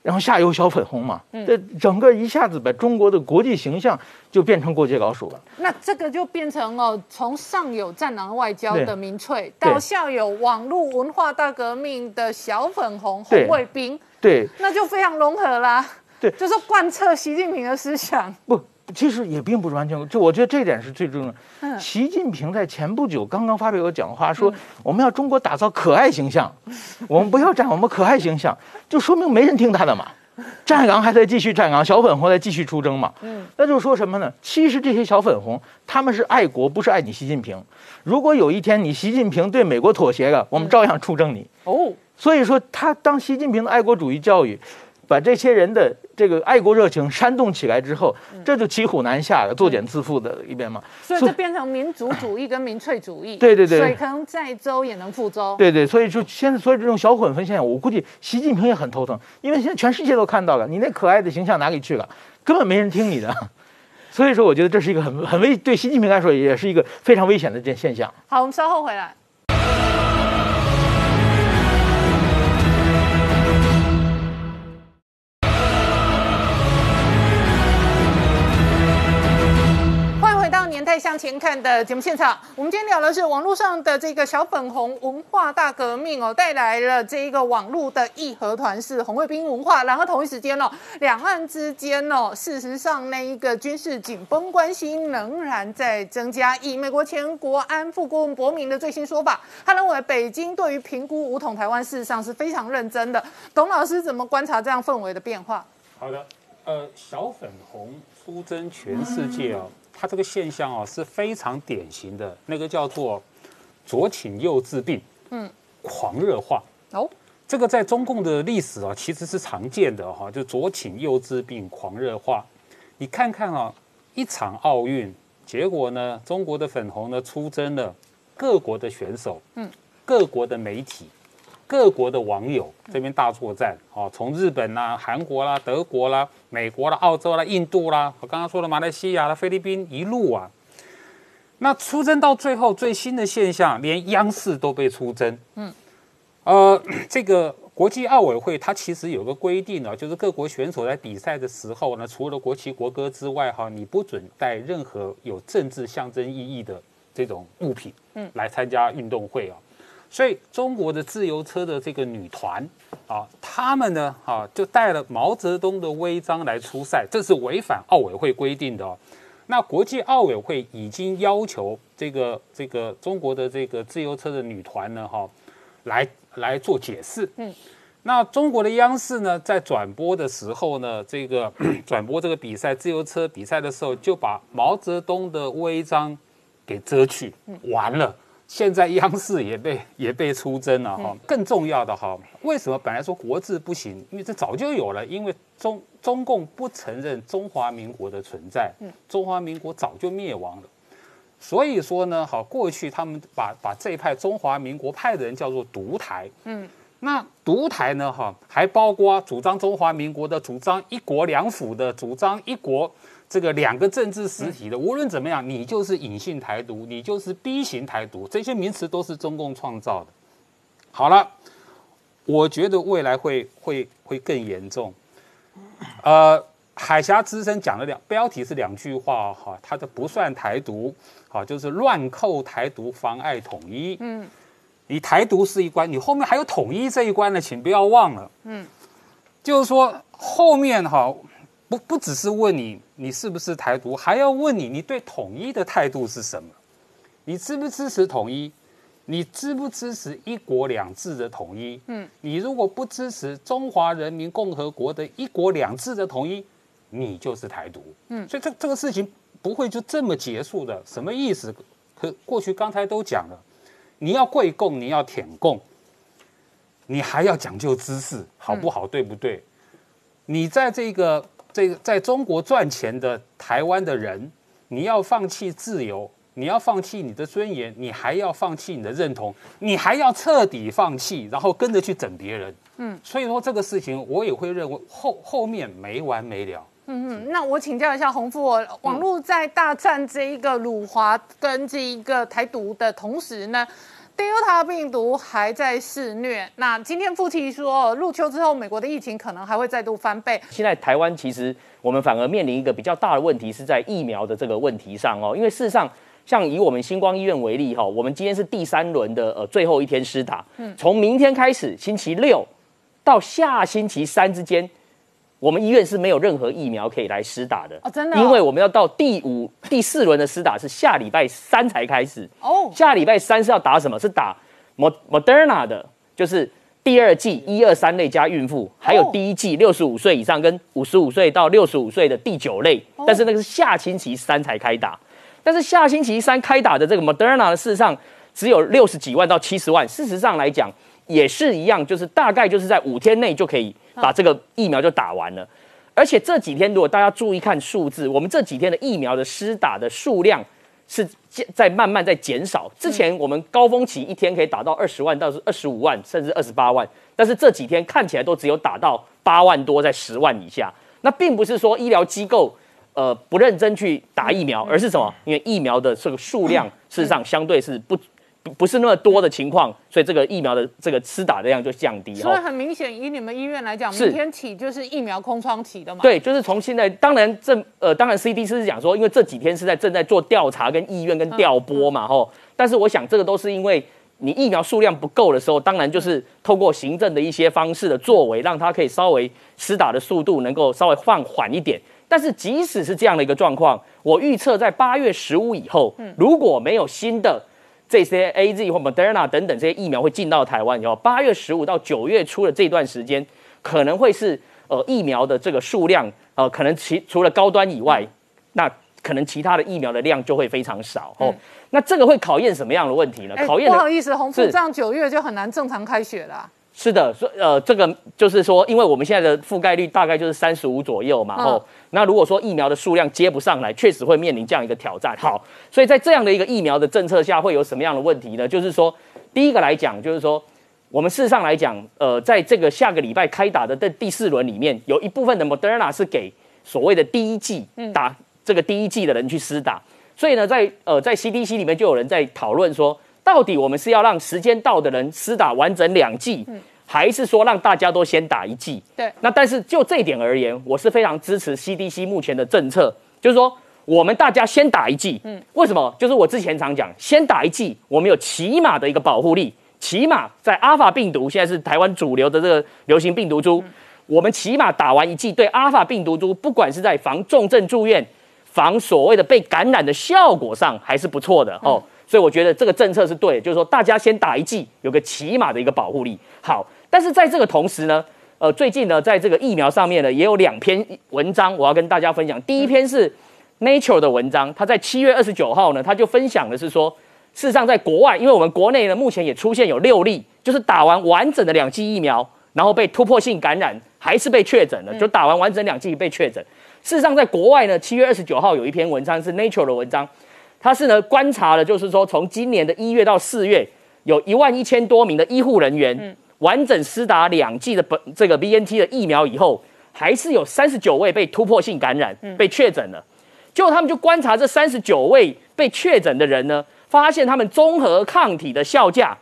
S2: 然后下游小粉红嘛，这整个一下子把中国的国际形象就变成过街老鼠了。
S1: 那这个就变成了从上有战狼外交的民粹，到下有网络文化大革命的小粉红红卫兵，
S2: 对，
S1: 那就非常融合啦。
S2: 对，
S1: 就是贯彻习近平的思想。
S2: 不。其实也并不是完全，就我觉得这一点是最重要的。习近平在前不久刚刚发表个讲话，说我们要中国打造可爱形象，我们不要占，我们可爱形象，就说明没人听他的嘛。战狼还在继续站岗，小粉红在继续出征嘛。嗯，那就是说什么呢？其实这些小粉红他们是爱国，不是爱你习近平。如果有一天你习近平对美国妥协了，我们照样出征你。哦，所以说他当习近平的爱国主义教育。把这些人的这个爱国热情煽动起来之后，这就骑虎难下了，作茧自缚的一边嘛。
S1: 所以就变成民族主义跟民粹主义。
S2: 对对对，
S1: 水可能载舟也能覆舟。
S2: 对对，所以就现在，所以这种小混分现象，我估计习近平也很头疼，因为现在全世界都看到了，你那可爱的形象哪里去了？根本没人听你的。所以说，我觉得这是一个很很危，对习近平来说也是一个非常危险的件现象。
S1: 好，我们稍后回来。在向前看的节目现场，我们今天聊的是网络上的这个小粉红文化大革命哦，带来了这一个网络的义和团式红卫兵文化。然后同一时间哦，两岸之间哦，事实上那一个军事紧绷关系仍然在增加。以美国前国安副顾问博明的最新说法，他认为北京对于评估武统台湾事实上是非常认真的。董老师怎么观察这样氛围的变化？
S7: 好的，呃，小粉红出征全世界哦。它这个现象哦是非常典型的，那个叫做左倾右治病，嗯，狂热化哦，这个在中共的历史啊其实是常见的哈，就左倾右治病，狂热化。你看看啊，一场奥运结果呢，中国的粉红呢出征了各国的选手，嗯，各国的媒体。各国的网友这边大作战，哦，从日本啦、韩国啦、德国啦、美国啦、澳洲啦、印度啦，我刚刚说的马来西亚啦、菲律宾一路啊，那出征到最后最新的现象，连央视都被出征。嗯，呃，这个国际奥委会它其实有个规定呢，就是各国选手在比赛的时候呢，除了国旗国歌之外，哈，你不准带任何有政治象征意义的这种物品，嗯，来参加运动会啊。所以中国的自由车的这个女团啊，他们呢，啊，就带了毛泽东的徽章来出赛，这是违反奥委会规定的哦。那国际奥委会已经要求这个这个中国的这个自由车的女团呢，哈，来来做解释。嗯，那中国的央视呢，在转播的时候呢，这个 转播这个比赛自由车比赛的时候，就把毛泽东的徽章给遮去，完了。现在央视也被也被出征了哈，更重要的哈，为什么本来说国字不行？因为这早就有了，因为中中共不承认中华民国的存在，中华民国早就灭亡了，所以说呢，好，过去他们把把这一派中华民国派的人叫做独台，嗯，那独台呢，哈，还包括主张中华民国的、主张一国两府的、主张一国。这个两个政治实体的，无论怎么样，你就是隐性台独，你就是 B 型台独，这些名词都是中共创造的。好了，我觉得未来会会会更严重。呃，海峡之声讲了两标题是两句话哈，它的不算台独，好就是乱扣台独，妨碍统一。嗯，你台独是一关，你后面还有统一这一关呢，请不要忘了。嗯，就是说后面哈。不不只是问你你是不是台独，还要问你你对统一的态度是什么？你支不支持统一？你支不支持一国两制的统一？嗯，你如果不支持中华人民共和国的一国两制的统一，你就是台独。嗯，所以这这个事情不会就这么结束的。什么意思？可过去刚才都讲了，你要跪共，你要舔共，你还要讲究姿势，好不好？对不对？你在这个。这个在中国赚钱的台湾的人，你要放弃自由，你要放弃你的尊严，你还要放弃你的认同，你还要彻底放弃，然后跟着去整别人。嗯，所以说这个事情我也会认为后后面没完没了。
S1: 嗯嗯，那我请教一下洪富，网络在大战这一个辱华跟这一个台独的同时呢？Delta 病毒还在肆虐。那今天夫妻说，入秋之后，美国的疫情可能还会再度翻倍。
S9: 现在台湾其实我们反而面临一个比较大的问题，是在疫苗的这个问题上哦。因为事实上，像以我们星光医院为例哈，我们今天是第三轮的呃最后一天施打，嗯，从明天开始，星期六到下星期三之间。我们医院是没有任何疫苗可以来施打的
S1: 哦，真的，
S9: 因为我们要到第五、第四轮的施打是下礼拜三才开始哦。下礼拜三是要打什么？是打 Moderna 的，就是第二季一二三类加孕妇，还有第一季六十五岁以上跟五十五岁到六十五岁的第九类。但是那个是下星期三才开打，但是下星期三开打的这个 Moderna 的事实上只有六十几万到七十万。事实上来讲也是一样，就是大概就是在五天内就可以。把这个疫苗就打完了，而且这几天如果大家注意看数字，我们这几天的疫苗的施打的数量是在慢慢在减少。之前我们高峰期一天可以打到二十万到二十五万，甚至二十八万，但是这几天看起来都只有打到八万多，在十万以下。那并不是说医疗机构呃不认真去打疫苗，而是什么？因为疫苗的这个数量事实上相对是不。不不是那么多的情况，所以这个疫苗的这个施打的量就降低。
S1: 所以很明显，以你们医院来讲，明天起就是疫苗空窗期的嘛。
S9: 对，就是从现在，当然这呃，当然 CDC 是讲说，因为这几天是在正在做调查跟意愿跟调拨嘛，吼。但是我想这个都是因为你疫苗数量不够的时候，当然就是透过行政的一些方式的作为，让它可以稍微施打的速度能够稍微放缓一点。但是即使是这样的一个状况，我预测在八月十五以后，如果没有新的。这些 A Z 或 Moderna 等等这些疫苗会进到台湾以后，八月十五到九月初的这段时间，可能会是呃疫苗的这个数量呃，可能其除了高端以外，那可能其他的疫苗的量就会非常少哦。那这个会考验什么样的问题呢？考验
S1: 不好意思，洪副这样九月就很难正常开学了。
S9: 是的，所呃，这个就是说，因为我们现在的覆盖率大概就是三十五左右嘛，哦，那如果说疫苗的数量接不上来，确实会面临这样一个挑战。好，所以在这样的一个疫苗的政策下，会有什么样的问题呢？就是说，第一个来讲，就是说，我们事实上来讲，呃，在这个下个礼拜开打的这第四轮里面，有一部分的 Moderna 是给所谓的第一季打这个第一季的人去施打，所以呢，在呃在 CDC 里面就有人在讨论说。到底我们是要让时间到的人施打完整两剂，还是说让大家都先打一剂？
S1: 对。
S9: 那但是就这一点而言，我是非常支持 CDC 目前的政策，就是说我们大家先打一剂。嗯。为什么？就是我之前常讲，先打一剂，我们有起码的一个保护力。起码在阿法病毒现在是台湾主流的这个流行病毒株，我们起码打完一剂，对阿法病毒株，不管是在防重症住院、防所谓的被感染的效果上，还是不错的哦。所以我觉得这个政策是对，就是说大家先打一剂，有个起码的一个保护力。好，但是在这个同时呢，呃，最近呢，在这个疫苗上面呢，也有两篇文章我要跟大家分享。第一篇是 Nature 的文章，它在七月二十九号呢，它就分享的是说。事实上，在国外，因为我们国内呢，目前也出现有六例，就是打完完整的两剂疫苗，然后被突破性感染，还是被确诊了，就打完完整两剂被确诊。事实上，在国外呢，七月二十九号有一篇文章是 Nature 的文章，它是呢观察了，就是说从今年的一月到四月，有一万一千多名的医护人员完整施打两剂的本这个 BNT 的疫苗以后，还是有三十九位被突破性感染被确诊了。结果他们就观察这三十九位被确诊的人呢。发现他们综合抗体的效价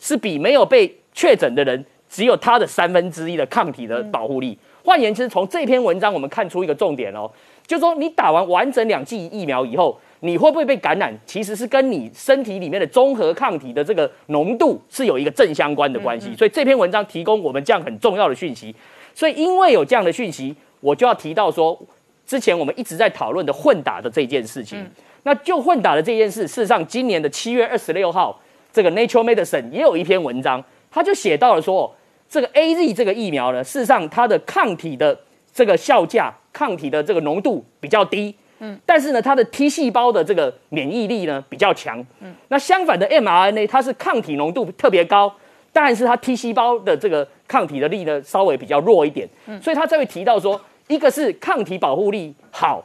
S9: 是比没有被确诊的人只有他的三分之一的抗体的保护力。换言之，从这篇文章我们看出一个重点哦，就是说你打完完整两剂疫苗以后，你会不会被感染，其实是跟你身体里面的综合抗体的这个浓度是有一个正相关的关系。所以这篇文章提供我们这样很重要的讯息。所以因为有这样的讯息，我就要提到说，之前我们一直在讨论的混打的这件事情。那就混打的这件事，事实上，今年的七月二十六号，这个 Nature Medicine 也有一篇文章，他就写到了说，这个 A Z 这个疫苗呢，事实上它的抗体的这个效价，抗体的这个浓度比较低，嗯，但是呢，它的 T 细胞的这个免疫力呢比较强，嗯，那相反的 mRNA 它是抗体浓度特别高，但是它 T 细胞的这个抗体的力呢稍微比较弱一点，嗯，所以他才会提到说，一个是抗体保护力好。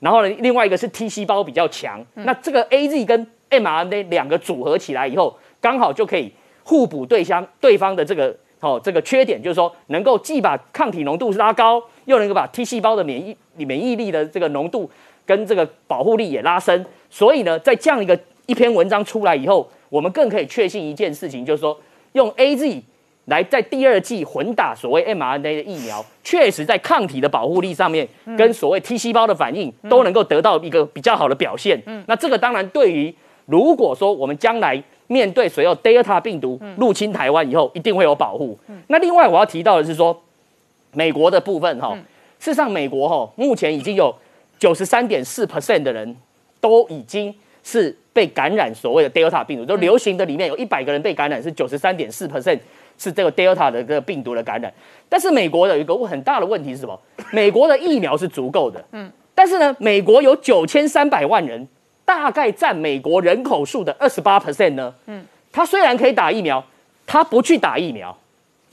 S9: 然后呢，另外一个是 T 细胞比较强，那这个 A Z 跟 mRNA 两个组合起来以后，刚好就可以互补对相对方的这个哦这个缺点，就是说能够既把抗体浓度拉高，又能够把 T 细胞的免疫免疫力的这个浓度跟这个保护力也拉升。所以呢，在这样一个一篇文章出来以后，我们更可以确信一件事情，就是说用 A Z。来，在第二季混打所谓 mRNA 的疫苗，确实在抗体的保护力上面，跟所谓 T 细胞的反应都能够得到一个比较好的表现。嗯那这个当然对于如果说我们将来面对所有 Delta 病毒入侵台湾以后，一定会有保护。那另外我要提到的是说，美国的部分哈，事实上美国哈目前已经有九十三点四 percent 的人都已经是被感染所谓的 Delta 病毒，就流行的里面有一百个人被感染，是九十三点四 percent。是这个 Delta 的这个病毒的感染，但是美国有一个很大的问题是什么？美国的疫苗是足够的，嗯，但是呢，美国有九千三百万人，大概占美国人口数的二十八 percent 呢，嗯，他虽然可以打疫苗，他不去打疫苗，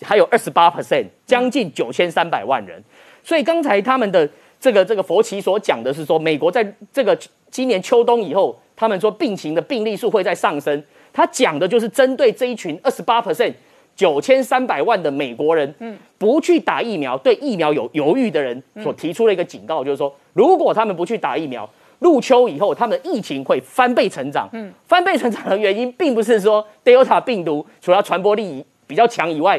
S9: 还有二十八 percent，将近九千三百万人。所以刚才他们的这个这个佛奇所讲的是说，美国在这个今年秋冬以后，他们说病情的病例数会在上升，他讲的就是针对这一群二十八 percent。九千三百万的美国人，嗯，不去打疫苗，对疫苗有犹豫的人所提出了一个警告，就是说，如果他们不去打疫苗，入秋以后，他们的疫情会翻倍成长。嗯，翻倍成长的原因，并不是说 Delta 病毒除了传播力比较强以外，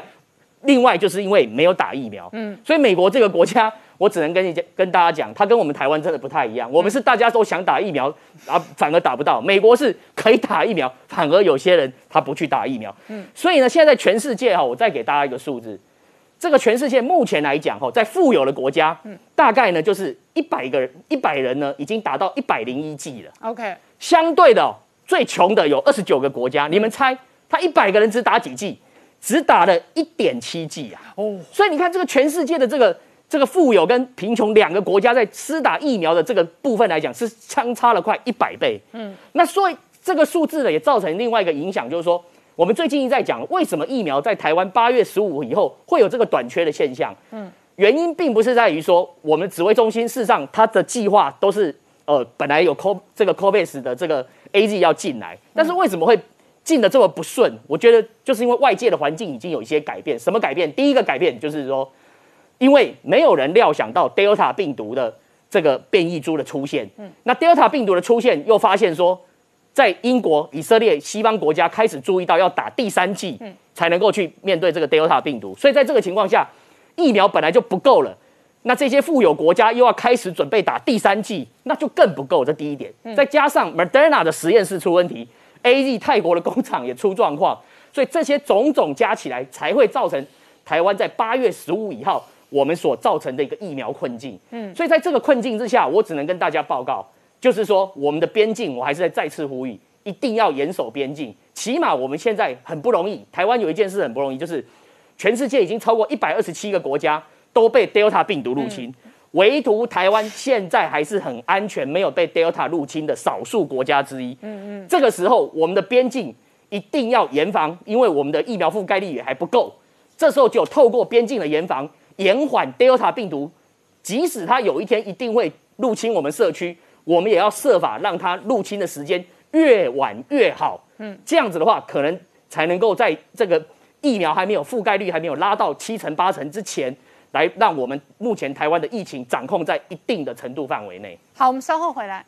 S9: 另外就是因为没有打疫苗。嗯，所以美国这个国家。我只能跟你讲，跟大家讲，它跟我们台湾真的不太一样。我们是大家都想打疫苗，啊，反而打不到。美国是可以打疫苗，反而有些人他不去打疫苗。嗯，所以呢，现在在全世界哈，我再给大家一个数字，这个全世界目前来讲哈，在富有的国家，嗯，大概呢就是一百个人，一百人呢已经达到一百零一剂了。
S1: OK，
S9: 相对的，最穷的有二十九个国家，你们猜他一百个人只打几剂？只打了一点七剂啊！哦，所以你看这个全世界的这个。这个富有跟贫穷两个国家在施打疫苗的这个部分来讲，是相差了快一百倍。嗯，那所以这个数字呢，也造成另外一个影响，就是说，我们最近一在讲，为什么疫苗在台湾八月十五以后会有这个短缺的现象？嗯，原因并不是在于说，我们指挥中心事实上它的计划都是呃本来有 co 这个 cobase 的这个 A Z 要进来，但是为什么会进的这么不顺？我觉得就是因为外界的环境已经有一些改变。什么改变？第一个改变就是说。因为没有人料想到 Delta 病毒的这个变异株的出现，嗯，那 Delta 病毒的出现又发现说，在英国、以色列、西方国家开始注意到要打第三剂，才能够去面对这个 Delta 病毒。所以在这个情况下，疫苗本来就不够了，那这些富有国家又要开始准备打第三剂，那就更不够。这第一点，再加上 Moderna 的实验室出问题，AZ 泰国的工厂也出状况，所以这些种种加起来，才会造成台湾在八月十五以后我们所造成的一个疫苗困境。嗯，所以在这个困境之下，我只能跟大家报告。就是说，我们的边境，我还是在再次呼吁，一定要严守边境。起码我们现在很不容易，台湾有一件事很不容易，就是全世界已经超过一百二十七个国家都被 Delta 病毒入侵，唯独台湾现在还是很安全，没有被 Delta 入侵的少数国家之一。嗯嗯，这个时候我们的边境一定要严防，因为我们的疫苗覆盖率也还不够。这时候就透过边境的严防，延缓 Delta 病毒，即使它有一天一定会入侵我们社区。我们也要设法让它入侵的时间越晚越好，嗯，这样子的话，可能才能够在这个疫苗还没有覆盖率还没有拉到七成八成之前，来让我们目前台湾的疫情掌控在一定的程度范围内。
S1: 好，我们稍后回来。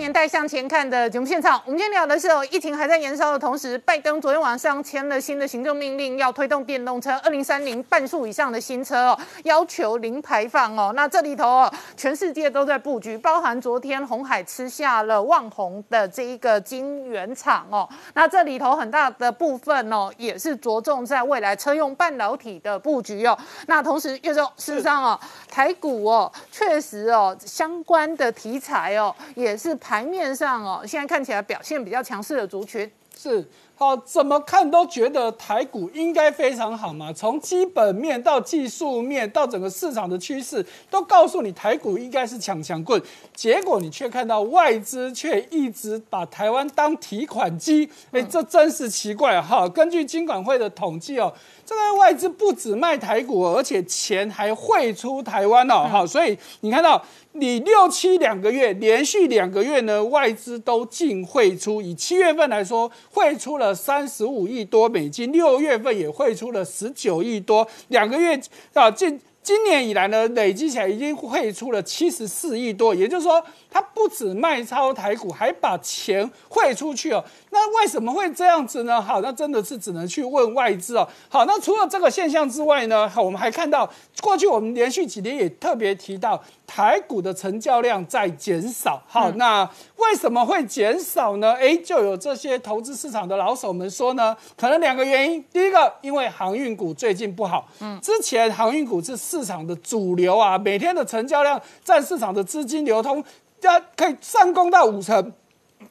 S1: 年代向前看的节目现场，我们今天聊的是哦，疫情还在延烧的同时，拜登昨天晚上签了新的行政命令，要推动电动车二零三零半数以上的新车哦，要求零排放哦。那这里头哦，全世界都在布局，包含昨天红海吃下了旺宏的这一个晶圆厂哦。那这里头很大的部分哦，也是着重在未来车用半导体的布局哦。那同时，月中事实上哦，台股哦，确实哦，相关的题材哦，也是。台面上哦，现在看起来表现比较强势的族群
S6: 是好，怎么看都觉得台股应该非常好嘛。从基本面到技术面到整个市场的趋势，都告诉你台股应该是强强棍。结果你却看到外资却一直把台湾当提款机，哎，这真是奇怪哈。根据金管会的统计哦。这个外资不止卖台股，而且钱还汇出台湾哦，好，所以你看到你六七两个月连续两个月呢，外资都净汇出。以七月份来说，汇出了三十五亿多美金，六月份也汇出了十九亿多，两个月啊，今今年以来呢，累积起来已经汇出了七十四亿多，也就是说，它不止卖超台股，还把钱汇出去哦。那为什么会这样子呢？好，那真的是只能去问外资哦。好，那除了这个现象之外呢，好，我们还看到过去我们连续几年也特别提到台股的成交量在减少。好，那为什么会减少呢？哎，就有这些投资市场的老手们说呢，可能两个原因。第一个，因为航运股最近不好。嗯，之前航运股是市场的主流啊，每天的成交量占市场的资金流通，要可以上攻到五成。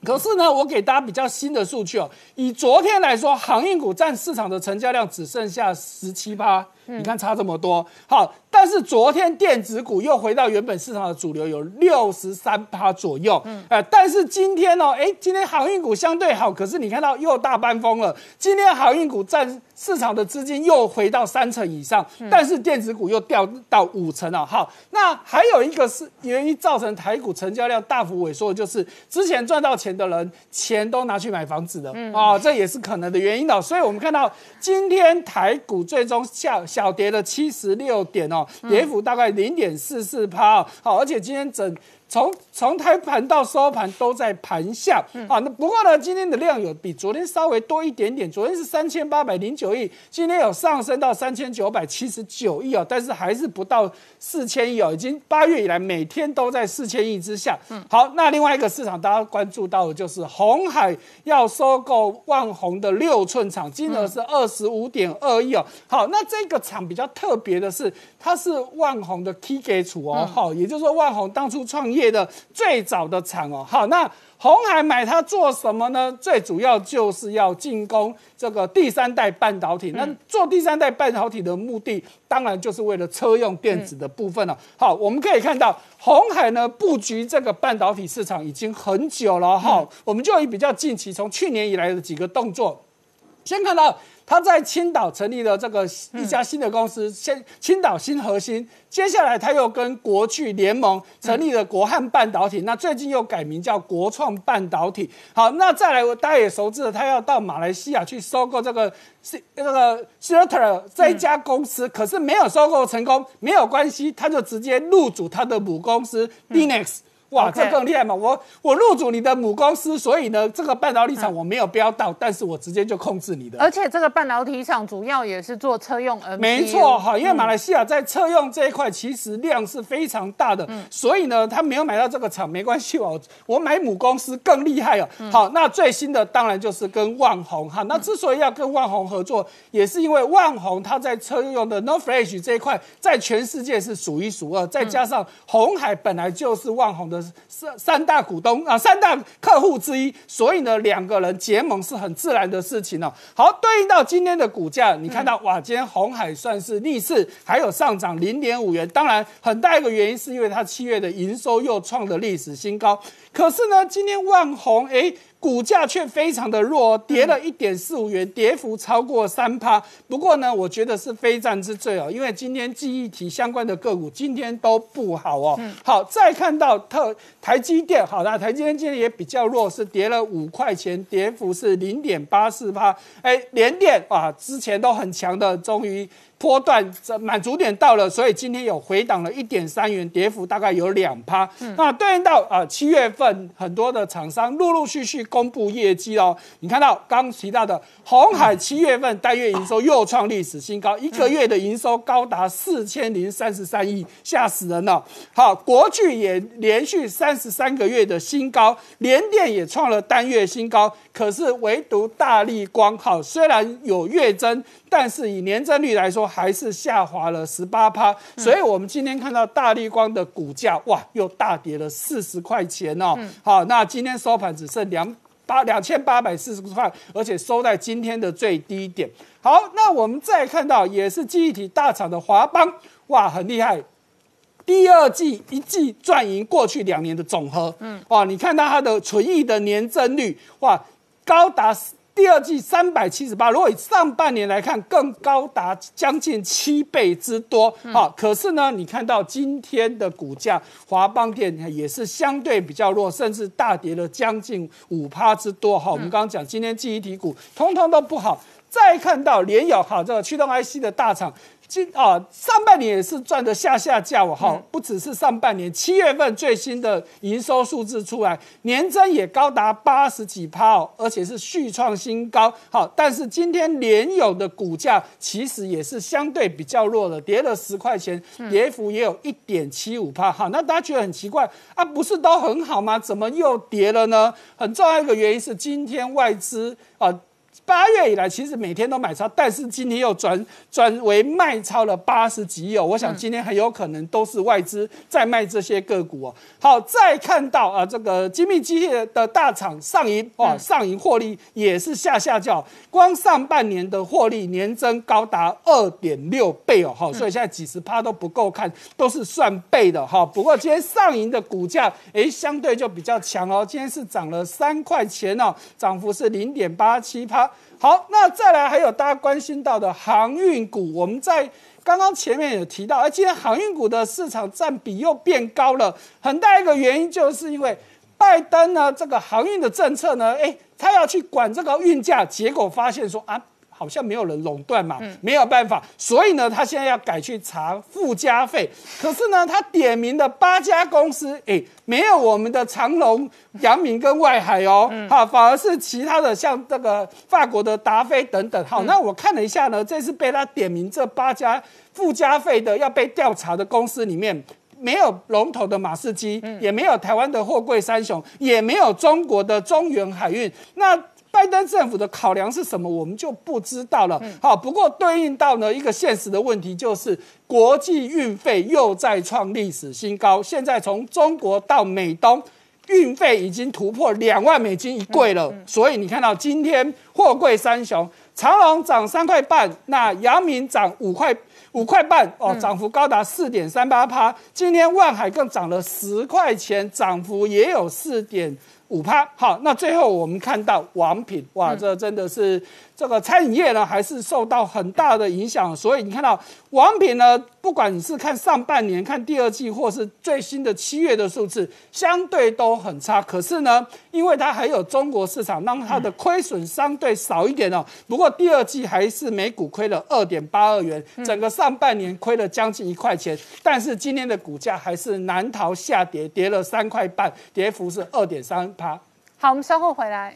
S6: 可是呢，我给大家比较新的数据哦。以昨天来说，航运股占市场的成交量只剩下十七趴，你看差这么多。好。但是昨天电子股又回到原本市场的主流，有六十三趴左右。嗯，哎，但是今天呢，哎，今天航运股相对好，可是你看到又大搬风了。今天航运股占市场的资金又回到三成以上，但是电子股又掉到五成了。好，那还有一个是原因造成台股成交量大幅萎缩，就是之前赚到钱的人钱都拿去买房子了。嗯，啊，这也是可能的原因的。所以我们看到今天台股最终下小跌了七十六点哦。跌幅大概零点四四趴，好，而且今天整。从从开盘到收盘都在盘下嗯啊，那不过呢，今天的量有比昨天稍微多一点点，昨天是三千八百零九亿，今天有上升到三千九百七十九亿哦，但是还是不到四千亿哦，已经八月以来每天都在四千亿之下。嗯，好，那另外一个市场大家关注到的就是红海要收购万宏的六寸厂，金额是二十五点二亿哦。好，那这个厂比较特别的是，它是万宏的 key 基础哦，好，也就是说万宏当初创业。业的最早的厂哦，好，那红海买它做什么呢？最主要就是要进攻这个第三代半导体。那做第三代半导体的目的，当然就是为了车用电子的部分了。好，我们可以看到红海呢布局这个半导体市场已经很久了哈。我们就以比较近期从去年以来的几个动作。先看到。他在青岛成立了这个一家新的公司，先青岛新核心。接下来他又跟国巨联盟成立了国汉半导体，那最近又改名叫国创半导体。好，那再来大家也熟知了，他要到马来西亚去收购这个是这个 s h i l t e r 这一家公司，可是没有收购成功，没有关系，他就直接入主他的母公司 Dinex。哇，这更厉害嘛！我我入主你的母公司，所以呢，这个半导体厂我没有标到，但是我直接就控制你的。
S1: 而且这个半导体厂主要也是做车用 N。
S6: 没错哈，因为马来西亚在车用这一块其实量是非常大的，所以呢，他没有买到这个厂没关系哦，我买母公司更厉害哦。好，那最新的当然就是跟万宏哈。那之所以要跟万宏合作，也是因为万宏它在车用的 No Flash 这一块，在全世界是数一数二，再加上红海本来就是万宏的。三三大股东啊，三大客户之一，所以呢，两个人结盟是很自然的事情哦。好，对应到今天的股价，你看到哇，今天红海算是逆势，还有上涨零点五元。当然，很大一个原因是因为它七月的营收又创了历史新高。可是呢，今天万红哎。股价却非常的弱，跌了一点四五元，跌幅超过三趴。不过呢，我觉得是非战之罪哦，因为今天记忆体相关的个股今天都不好哦。好，再看到特台积电，好，啦台积电今天也比较弱，是跌了五块钱，跌幅是零点八四趴。哎，联电啊，之前都很强的，终于。波段这满足点到了，所以今天有回档了一点三元，跌幅大概有两趴。那对应到啊七月份很多的厂商陆陆续续公布业绩哦，你看到刚提到的红海七月份单月营收又创历史新高，一个月的营收高达四千零三十三亿，吓死人了。好，国巨也连续三十三个月的新高，联电也创了单月新高，可是唯独大力光好，虽然有月增。但是以年增率来说，还是下滑了十八趴，所以我们今天看到大立光的股价，哇，又大跌了四十块钱哦。好，那今天收盘只剩两八两千八百四十块，而且收在今天的最低点。好，那我们再看到也是记忆体大厂的华邦，哇，很厉害，第二季一季赚赢过去两年的总和，嗯，哇，你看到它的存益的年增率，哇，高达。第二季三百七十八，如果以上半年来看，更高达将近七倍之多。好，可是呢，你看到今天的股价，华邦电也是相对比较弱，甚至大跌了将近五趴之多。哈，我们刚刚讲今天记忆体股通通都不好。再看到联友，好，这个驱动 IC 的大厂。今啊，上半年也是赚的下下价哦，哈，不只是上半年，七月份最新的营收数字出来，年增也高达八十几趴哦，而且是续创新高。好，但是今天联友的股价其实也是相对比较弱的，跌了十块钱，跌幅也有一点七五趴。好，那大家觉得很奇怪啊，不是都很好吗？怎么又跌了呢？很重要一个原因是今天外资啊。八月以来，其实每天都买超，但是今天又转转为卖超了八十几亿哦。我想今天很有可能都是外资在卖这些个股哦。好，再看到啊，这个精密机械的大厂上银哇，上银获利也是下下叫，光上半年的获利年增高达二点六倍哦。好，所以现在几十趴都不够看，都是算倍的哈。不过今天上银的股价哎，相对就比较强哦。今天是涨了三块钱哦，涨幅是零点八七趴。好，那再来还有大家关心到的航运股，我们在刚刚前面有提到，而今天航运股的市场占比又变高了，很大一个原因就是因为拜登呢这个航运的政策呢，哎，他要去管这个运价，结果发现说啊。好像没有人垄断嘛，没有办法，所以呢，他现在要改去查附加费。可是呢，他点名的八家公司，哎，没有我们的长隆、阳明跟外海哦，好，反而是其他的，像这个法国的达菲等等。好，那我看了一下呢，这次被他点名这八家附加费的要被调查的公司里面，没有龙头的马士基，也没有台湾的货柜三雄，也没有中国的中原海运。那拜登政府的考量是什么，我们就不知道了。好，不过对应到呢一个现实的问题，就是国际运费又再创历史新高。现在从中国到美东，运费已经突破两万美金一柜了。所以你看到今天货柜三雄，长隆涨三块半，那阳明涨五块五块半，哦，涨幅高达四点三八趴。今天万海更涨了十块钱，涨幅也有四点。五趴。好，那最后我们看到王品，哇，这真的是这个餐饮业呢，还是受到很大的影响。所以你看到王品呢，不管你是看上半年、看第二季，或是最新的七月的数字，相对都很差。可是呢，因为它还有中国市场，让它的亏损相对少一点哦。不过第二季还是每股亏了二点八二元，整个上半年亏了将近一块钱。但是今天的股价还是难逃下跌，跌了三块半，跌幅是二点三趴。
S1: 好，我们稍后回来。